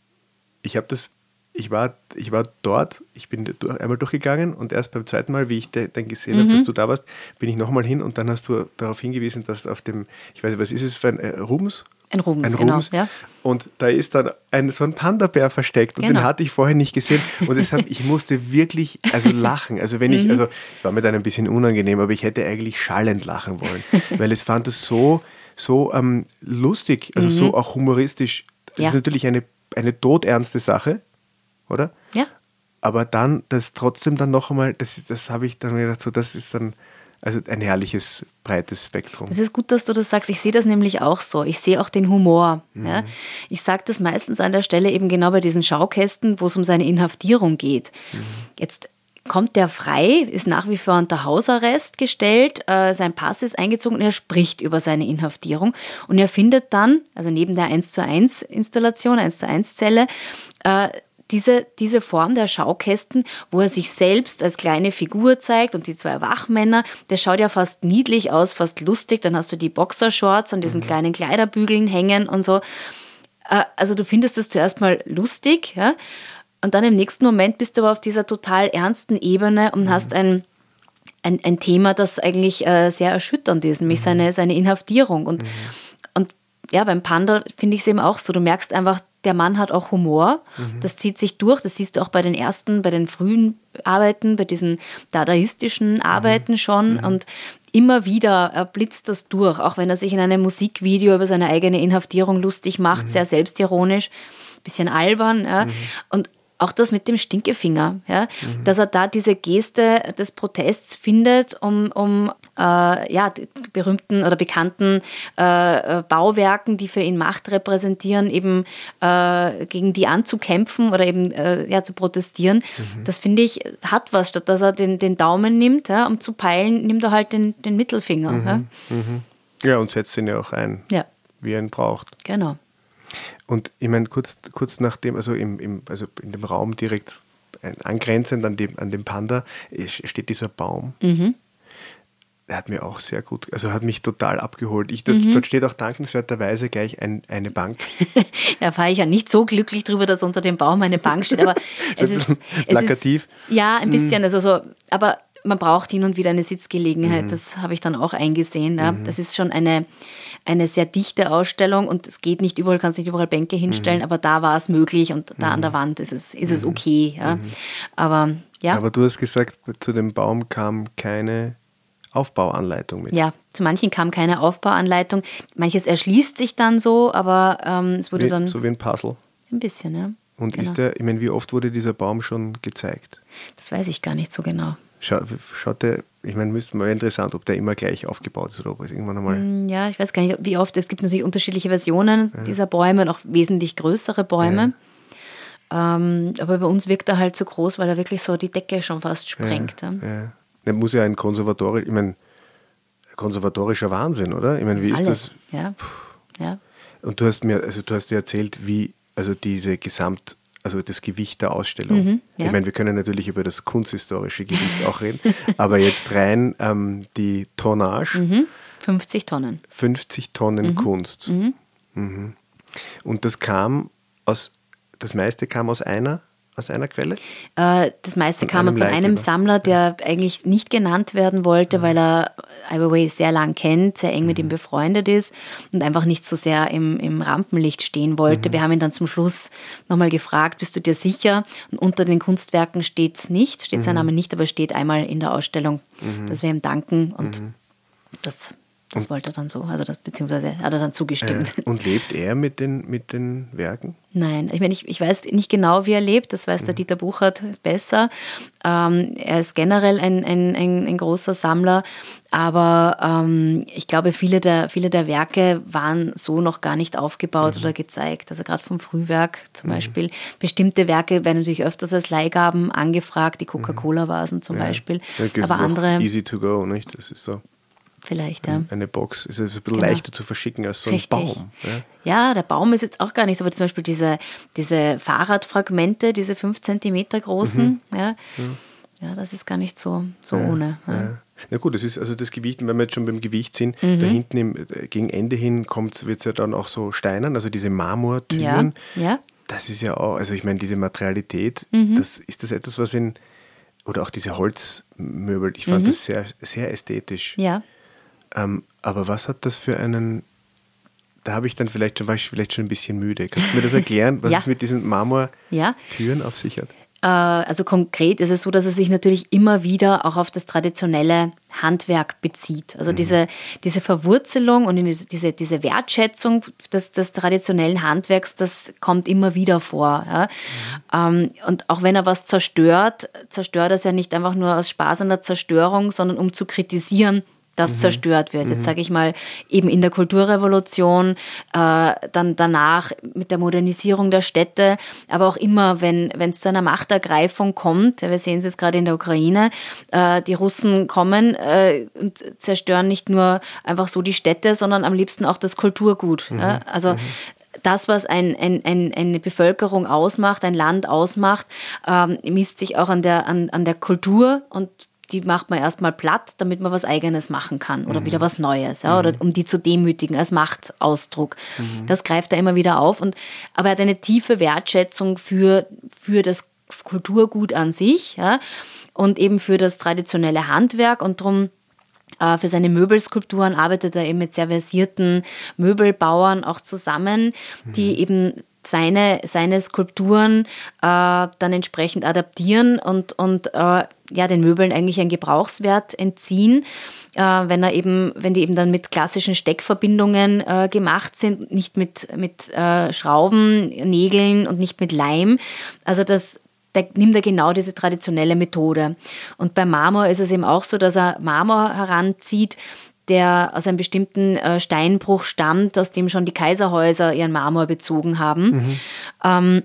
ich habe das ich war, ich war dort, ich bin einmal durchgegangen und erst beim zweiten Mal, wie ich dann gesehen mhm. habe, dass du da warst, bin ich nochmal hin und dann hast du darauf hingewiesen, dass auf dem, ich weiß nicht, was ist es für ein äh, Rums? Ein Rums, ein genau. Ja. Und da ist dann ein, so ein Panda-Bär versteckt und genau. den hatte ich vorher nicht gesehen. Und deshalb, ich musste wirklich also lachen. Also wenn ich, mhm. also es war mir dann ein bisschen unangenehm, aber ich hätte eigentlich schallend lachen wollen, weil es fand es so, so ähm, lustig, also mhm. so auch humoristisch. Das ja. ist natürlich eine, eine todernste Sache, oder? Ja. Aber dann, das trotzdem dann noch einmal, das, das habe ich dann gedacht, so, das ist dann also ein herrliches, breites Spektrum. Es ist gut, dass du das sagst. Ich sehe das nämlich auch so. Ich sehe auch den Humor. Mhm. Ja. Ich sage das meistens an der Stelle eben genau bei diesen Schaukästen, wo es um seine Inhaftierung geht. Mhm. Jetzt kommt der frei, ist nach wie vor unter Hausarrest gestellt, äh, sein Pass ist eingezogen und er spricht über seine Inhaftierung. Und er findet dann, also neben der 1 zu 1 Installation, 1 zu 1 Zelle, äh, diese, diese Form der Schaukästen, wo er sich selbst als kleine Figur zeigt und die zwei Wachmänner, der schaut ja fast niedlich aus, fast lustig. Dann hast du die Boxershorts an diesen mhm. kleinen Kleiderbügeln hängen und so. Äh, also du findest das zuerst mal lustig, ja. Und dann im nächsten Moment bist du aber auf dieser total ernsten Ebene und mhm. hast ein, ein, ein, Thema, das eigentlich äh, sehr erschütternd ist, nämlich mhm. seine, seine Inhaftierung. Und, mhm. und ja, beim Panda finde ich es eben auch so. Du merkst einfach, der Mann hat auch Humor. Mhm. Das zieht sich durch. Das siehst du auch bei den ersten, bei den frühen Arbeiten, bei diesen dadaistischen Arbeiten mhm. schon. Mhm. Und immer wieder blitzt das durch, auch wenn er sich in einem Musikvideo über seine eigene Inhaftierung lustig macht, mhm. sehr selbstironisch, bisschen albern. Ja. Mhm. Und auch das mit dem Stinkefinger, ja, mhm. dass er da diese Geste des Protests findet, um, um äh, ja, berühmten oder bekannten äh, Bauwerken, die für ihn Macht repräsentieren, eben äh, gegen die anzukämpfen oder eben äh, ja, zu protestieren. Mhm. Das finde ich, hat was. Statt dass er den, den Daumen nimmt, ja, um zu peilen, nimmt er halt den, den Mittelfinger. Mhm. Ja. Mhm. ja, und setzt ihn ja auch ein, ja. wie er ihn braucht. Genau. Und ich meine, kurz, kurz nachdem, also, im, im, also in dem Raum direkt angrenzend an dem, an dem Panda, steht dieser Baum. Mhm. Der hat mir auch sehr gut, also hat mich total abgeholt. Ich, dort, mhm. dort steht auch dankenswerterweise gleich ein, eine Bank. da war ich ja nicht so glücklich drüber, dass unter dem Baum eine Bank steht, aber es ist. Plakativ? Es ist, ja, ein bisschen. Mhm. Also so, aber man braucht hin und wieder eine Sitzgelegenheit. Mhm. Das habe ich dann auch eingesehen. Ja. Mhm. Das ist schon eine, eine sehr dichte Ausstellung und es geht nicht überall, kannst nicht überall Bänke hinstellen, mhm. aber da war es möglich und da an der mhm. Wand ist es, ist es mhm. okay. Ja. Aber ja. Aber du hast gesagt, zu dem Baum kam keine Aufbauanleitung mit. Ja, zu manchen kam keine Aufbauanleitung. Manches erschließt sich dann so, aber ähm, es wurde wie, dann. So wie ein Puzzle. Ein bisschen, ja. Und genau. ist der, ich meine, wie oft wurde dieser Baum schon gezeigt? Das weiß ich gar nicht so genau. Schau, schaut der, ich meine, müsste mal interessant, ob der immer gleich aufgebaut ist oder ob es irgendwann einmal. Mm, ja, ich weiß gar nicht, wie oft. Es gibt natürlich unterschiedliche Versionen ja. dieser Bäume und auch wesentlich größere Bäume. Ja. Ähm, aber bei uns wirkt er halt so groß, weil er wirklich so die Decke schon fast sprengt. Ja, ja. Der muss ja ein konservatorisch, ich meine, konservatorischer Wahnsinn, oder? Ich meine, wie Alles. ist das? Ja. ja. Und du hast mir, also du hast dir erzählt, wie, also diese Gesamt, also das Gewicht der Ausstellung. Mhm, ja. Ich meine, wir können natürlich über das kunsthistorische Gewicht auch reden, aber jetzt rein ähm, die Tonnage. Mhm. 50 Tonnen. 50 Tonnen mhm. Kunst. Mhm. Mhm. Und das kam aus, das meiste kam aus einer aus einer Quelle? Äh, das meiste von kam von einem Sammler, der eigentlich nicht genannt werden wollte, mhm. weil er Ai Weiwei sehr lang kennt, sehr eng mhm. mit ihm mhm. befreundet ist und einfach nicht so sehr im, im Rampenlicht stehen wollte. Mhm. Wir haben ihn dann zum Schluss nochmal gefragt, bist du dir sicher? Und unter den Kunstwerken steht es nicht, steht sein mhm. Name nicht, aber steht einmal in der Ausstellung, mhm. dass wir ihm danken und das das und, wollte er dann so, also das, beziehungsweise hat er dann zugestimmt. Äh, und lebt er mit den, mit den Werken? Nein, ich meine, ich, ich weiß nicht genau, wie er lebt, das weiß der mhm. Dieter Buchert besser. Ähm, er ist generell ein, ein, ein, ein großer Sammler, aber ähm, ich glaube, viele der, viele der Werke waren so noch gar nicht aufgebaut mhm. oder gezeigt. Also gerade vom Frühwerk zum mhm. Beispiel. Bestimmte Werke werden natürlich öfters als Leihgaben angefragt, die Coca-Cola-Vasen zum ja. Beispiel. Ja, aber andere. Easy to go, nicht? Das ist so. Vielleicht, ja. Eine Box ist ein bisschen genau. leichter zu verschicken als so ein Richtig. Baum. Ja? ja? der Baum ist jetzt auch gar nicht, aber zum Beispiel diese, diese Fahrradfragmente, diese 5 cm großen, mhm. ja, ja, das ist gar nicht so, so ja, ohne. Na gut, das ist also das Gewicht, wenn wir jetzt schon beim Gewicht sind, mhm. da hinten im, äh, gegen Ende hin wird es ja dann auch so steinern, also diese Marmortüren. Ja. ja. Das ist ja auch, also ich meine, diese Materialität, mhm. das ist das etwas, was in, oder auch diese Holzmöbel, ich fand mhm. das sehr, sehr ästhetisch. Ja. Ähm, aber was hat das für einen, da habe ich dann vielleicht schon, war ich vielleicht schon ein bisschen müde. Kannst du mir das erklären, was ja. es mit diesen Marmortüren ja. auf sich hat? Äh, also konkret ist es so, dass es sich natürlich immer wieder auch auf das traditionelle Handwerk bezieht. Also mhm. diese, diese Verwurzelung und diese, diese Wertschätzung des, des traditionellen Handwerks, das kommt immer wieder vor. Ja. Mhm. und auch wenn er was zerstört, zerstört er es ja nicht einfach nur aus Spaß an der Zerstörung, sondern um zu kritisieren, das mhm. zerstört wird. Jetzt mhm. sage ich mal eben in der Kulturrevolution, äh, dann danach mit der Modernisierung der Städte, aber auch immer, wenn es zu einer Machtergreifung kommt, wir sehen es jetzt gerade in der Ukraine, äh, die Russen kommen äh, und zerstören nicht nur einfach so die Städte, sondern am liebsten auch das Kulturgut. Mhm. Ja? Also mhm. das, was ein, ein, ein, eine Bevölkerung ausmacht, ein Land ausmacht, ähm, misst sich auch an der, an, an der Kultur und die macht man erstmal platt, damit man was Eigenes machen kann oder mhm. wieder was Neues, ja, oder mhm. um die zu demütigen als Machtausdruck. Mhm. Das greift er immer wieder auf. Und, aber er hat eine tiefe Wertschätzung für, für das Kulturgut an sich ja, und eben für das traditionelle Handwerk und darum äh, für seine Möbelskulpturen arbeitet er eben mit sehr versierten Möbelbauern auch zusammen, die mhm. eben seine, seine Skulpturen äh, dann entsprechend adaptieren und, und äh, ja, den Möbeln eigentlich einen Gebrauchswert entziehen, äh, wenn er eben, wenn die eben dann mit klassischen Steckverbindungen äh, gemacht sind, nicht mit, mit äh, Schrauben, Nägeln und nicht mit Leim. Also das da nimmt er genau diese traditionelle Methode. Und beim Marmor ist es eben auch so, dass er Marmor heranzieht, der aus einem bestimmten äh, Steinbruch stammt, aus dem schon die Kaiserhäuser ihren Marmor bezogen haben. Mhm. Ähm,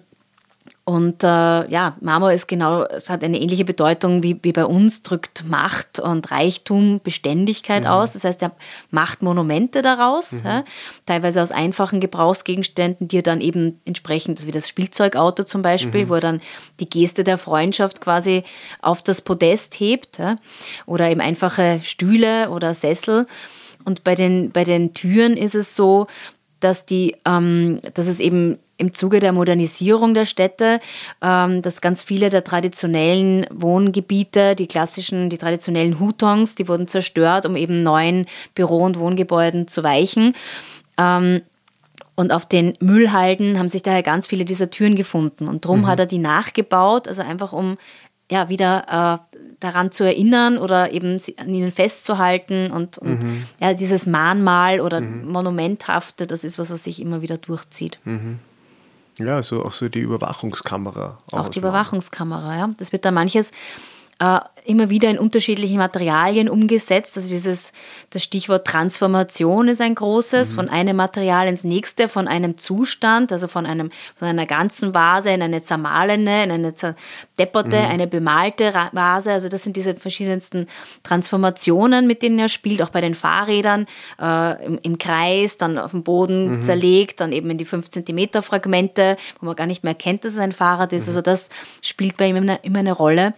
und äh, ja, Marmor ist genau, es hat eine ähnliche Bedeutung wie, wie bei uns, drückt Macht und Reichtum, Beständigkeit mhm. aus. Das heißt, er macht Monumente daraus, mhm. ja, teilweise aus einfachen Gebrauchsgegenständen, die er dann eben entsprechend, wie das Spielzeugauto zum Beispiel, mhm. wo er dann die Geste der Freundschaft quasi auf das Podest hebt, ja, oder eben einfache Stühle oder Sessel. Und bei den, bei den Türen ist es so, dass, die, ähm, dass es eben im Zuge der Modernisierung der Städte, ähm, dass ganz viele der traditionellen Wohngebiete, die klassischen, die traditionellen Hutons, die wurden zerstört, um eben neuen Büro- und Wohngebäuden zu weichen. Ähm, und auf den Müllhalden haben sich daher ganz viele dieser Türen gefunden. Und darum mhm. hat er die nachgebaut, also einfach um ja, wieder äh, daran zu erinnern oder eben an ihnen festzuhalten und, und mhm. ja, dieses Mahnmal oder mhm. Monumenthafte, das ist was, was sich immer wieder durchzieht. Ja, also auch so die Überwachungskamera. Auch die Überwachungskamera, ja. Das wird da manches äh, immer wieder in unterschiedlichen Materialien umgesetzt. Also dieses, das Stichwort Transformation ist ein großes, mhm. von einem Material ins nächste, von einem Zustand, also von einem, von einer ganzen Vase in eine zermahlene, in eine zerdepperte, mhm. eine bemalte Vase. Also das sind diese verschiedensten Transformationen, mit denen er spielt, auch bei den Fahrrädern, äh, im, im, Kreis, dann auf dem Boden mhm. zerlegt, dann eben in die 5 cm Fragmente, wo man gar nicht mehr kennt, dass es ein Fahrrad ist. Mhm. Also das spielt bei ihm immer, immer eine Rolle.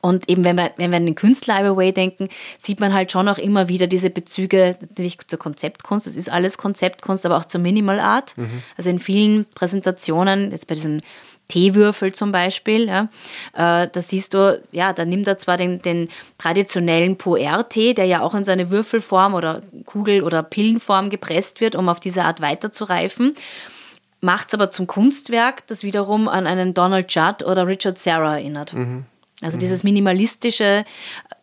Und eben, wenn wir, wenn wir an den Künstler Away denken, sieht man halt schon auch immer wieder diese Bezüge natürlich zur Konzeptkunst. Das ist alles Konzeptkunst, aber auch zur Minimal Art. Mhm. Also in vielen Präsentationen, jetzt bei diesem Teewürfel zum Beispiel, ja, äh, da siehst du, ja, da nimmt er zwar den, den traditionellen Puer-Tee, der ja auch in so eine Würfelform oder Kugel- oder Pillenform gepresst wird, um auf diese Art weiterzureifen, macht es aber zum Kunstwerk, das wiederum an einen Donald Judd oder Richard Serra erinnert. Mhm. Also mhm. dieses Minimalistische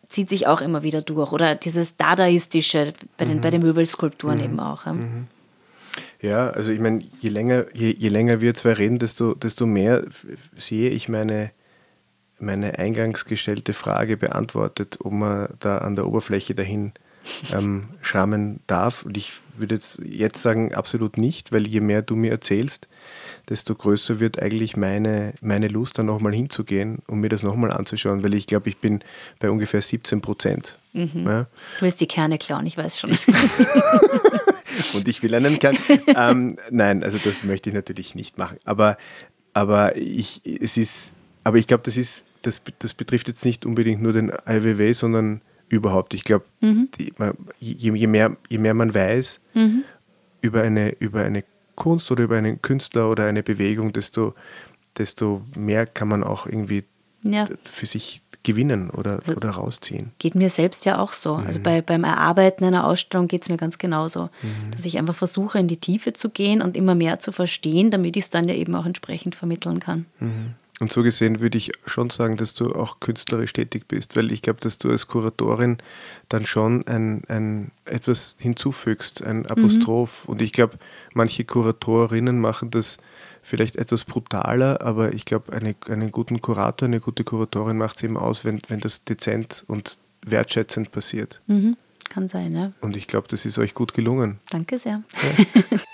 zieht sich auch immer wieder durch. Oder dieses Dadaistische bei den, mhm. bei den Möbelskulpturen mhm. eben auch. Ja. Mhm. ja. also ich meine, je länger, je, je, länger wir zwei reden, desto, desto mehr sehe ich meine, meine eingangs gestellte Frage beantwortet, ob man da an der Oberfläche dahin ähm, schrammen darf. Und ich würde jetzt, jetzt sagen, absolut nicht, weil je mehr du mir erzählst, desto größer wird eigentlich meine, meine Lust, da nochmal hinzugehen, um mir das nochmal anzuschauen, weil ich glaube, ich bin bei ungefähr 17 Prozent. Mhm. Ja. Du willst die Kerne klauen, ich weiß schon. Und ich will einen Kern. ähm, nein, also das möchte ich natürlich nicht machen. Aber, aber ich, es ist, aber ich glaube, das ist, das, das betrifft jetzt nicht unbedingt nur den IWW, sondern überhaupt. Ich glaube, mhm. je, je, mehr, je mehr man weiß mhm. über, eine, über eine Kunst oder über einen Künstler oder eine Bewegung, desto, desto mehr kann man auch irgendwie ja. für sich gewinnen oder, also oder rausziehen. Geht mir selbst ja auch so. Also mhm. Also bei, beim Erarbeiten einer Ausstellung geht es mir ganz genauso, mhm. dass ich einfach versuche, in die Tiefe zu gehen und immer mehr zu verstehen, damit ich es dann ja eben auch entsprechend vermitteln kann. Mhm. Und so gesehen würde ich schon sagen, dass du auch künstlerisch tätig bist, weil ich glaube, dass du als Kuratorin dann schon ein, ein etwas hinzufügst, ein Apostroph. Mhm. Und ich glaube, manche Kuratorinnen machen das vielleicht etwas brutaler, aber ich glaube, eine, einen guten Kurator, eine gute Kuratorin macht es eben aus, wenn, wenn das dezent und wertschätzend passiert. Mhm. Kann sein, ja. Und ich glaube, das ist euch gut gelungen. Danke sehr. Ja.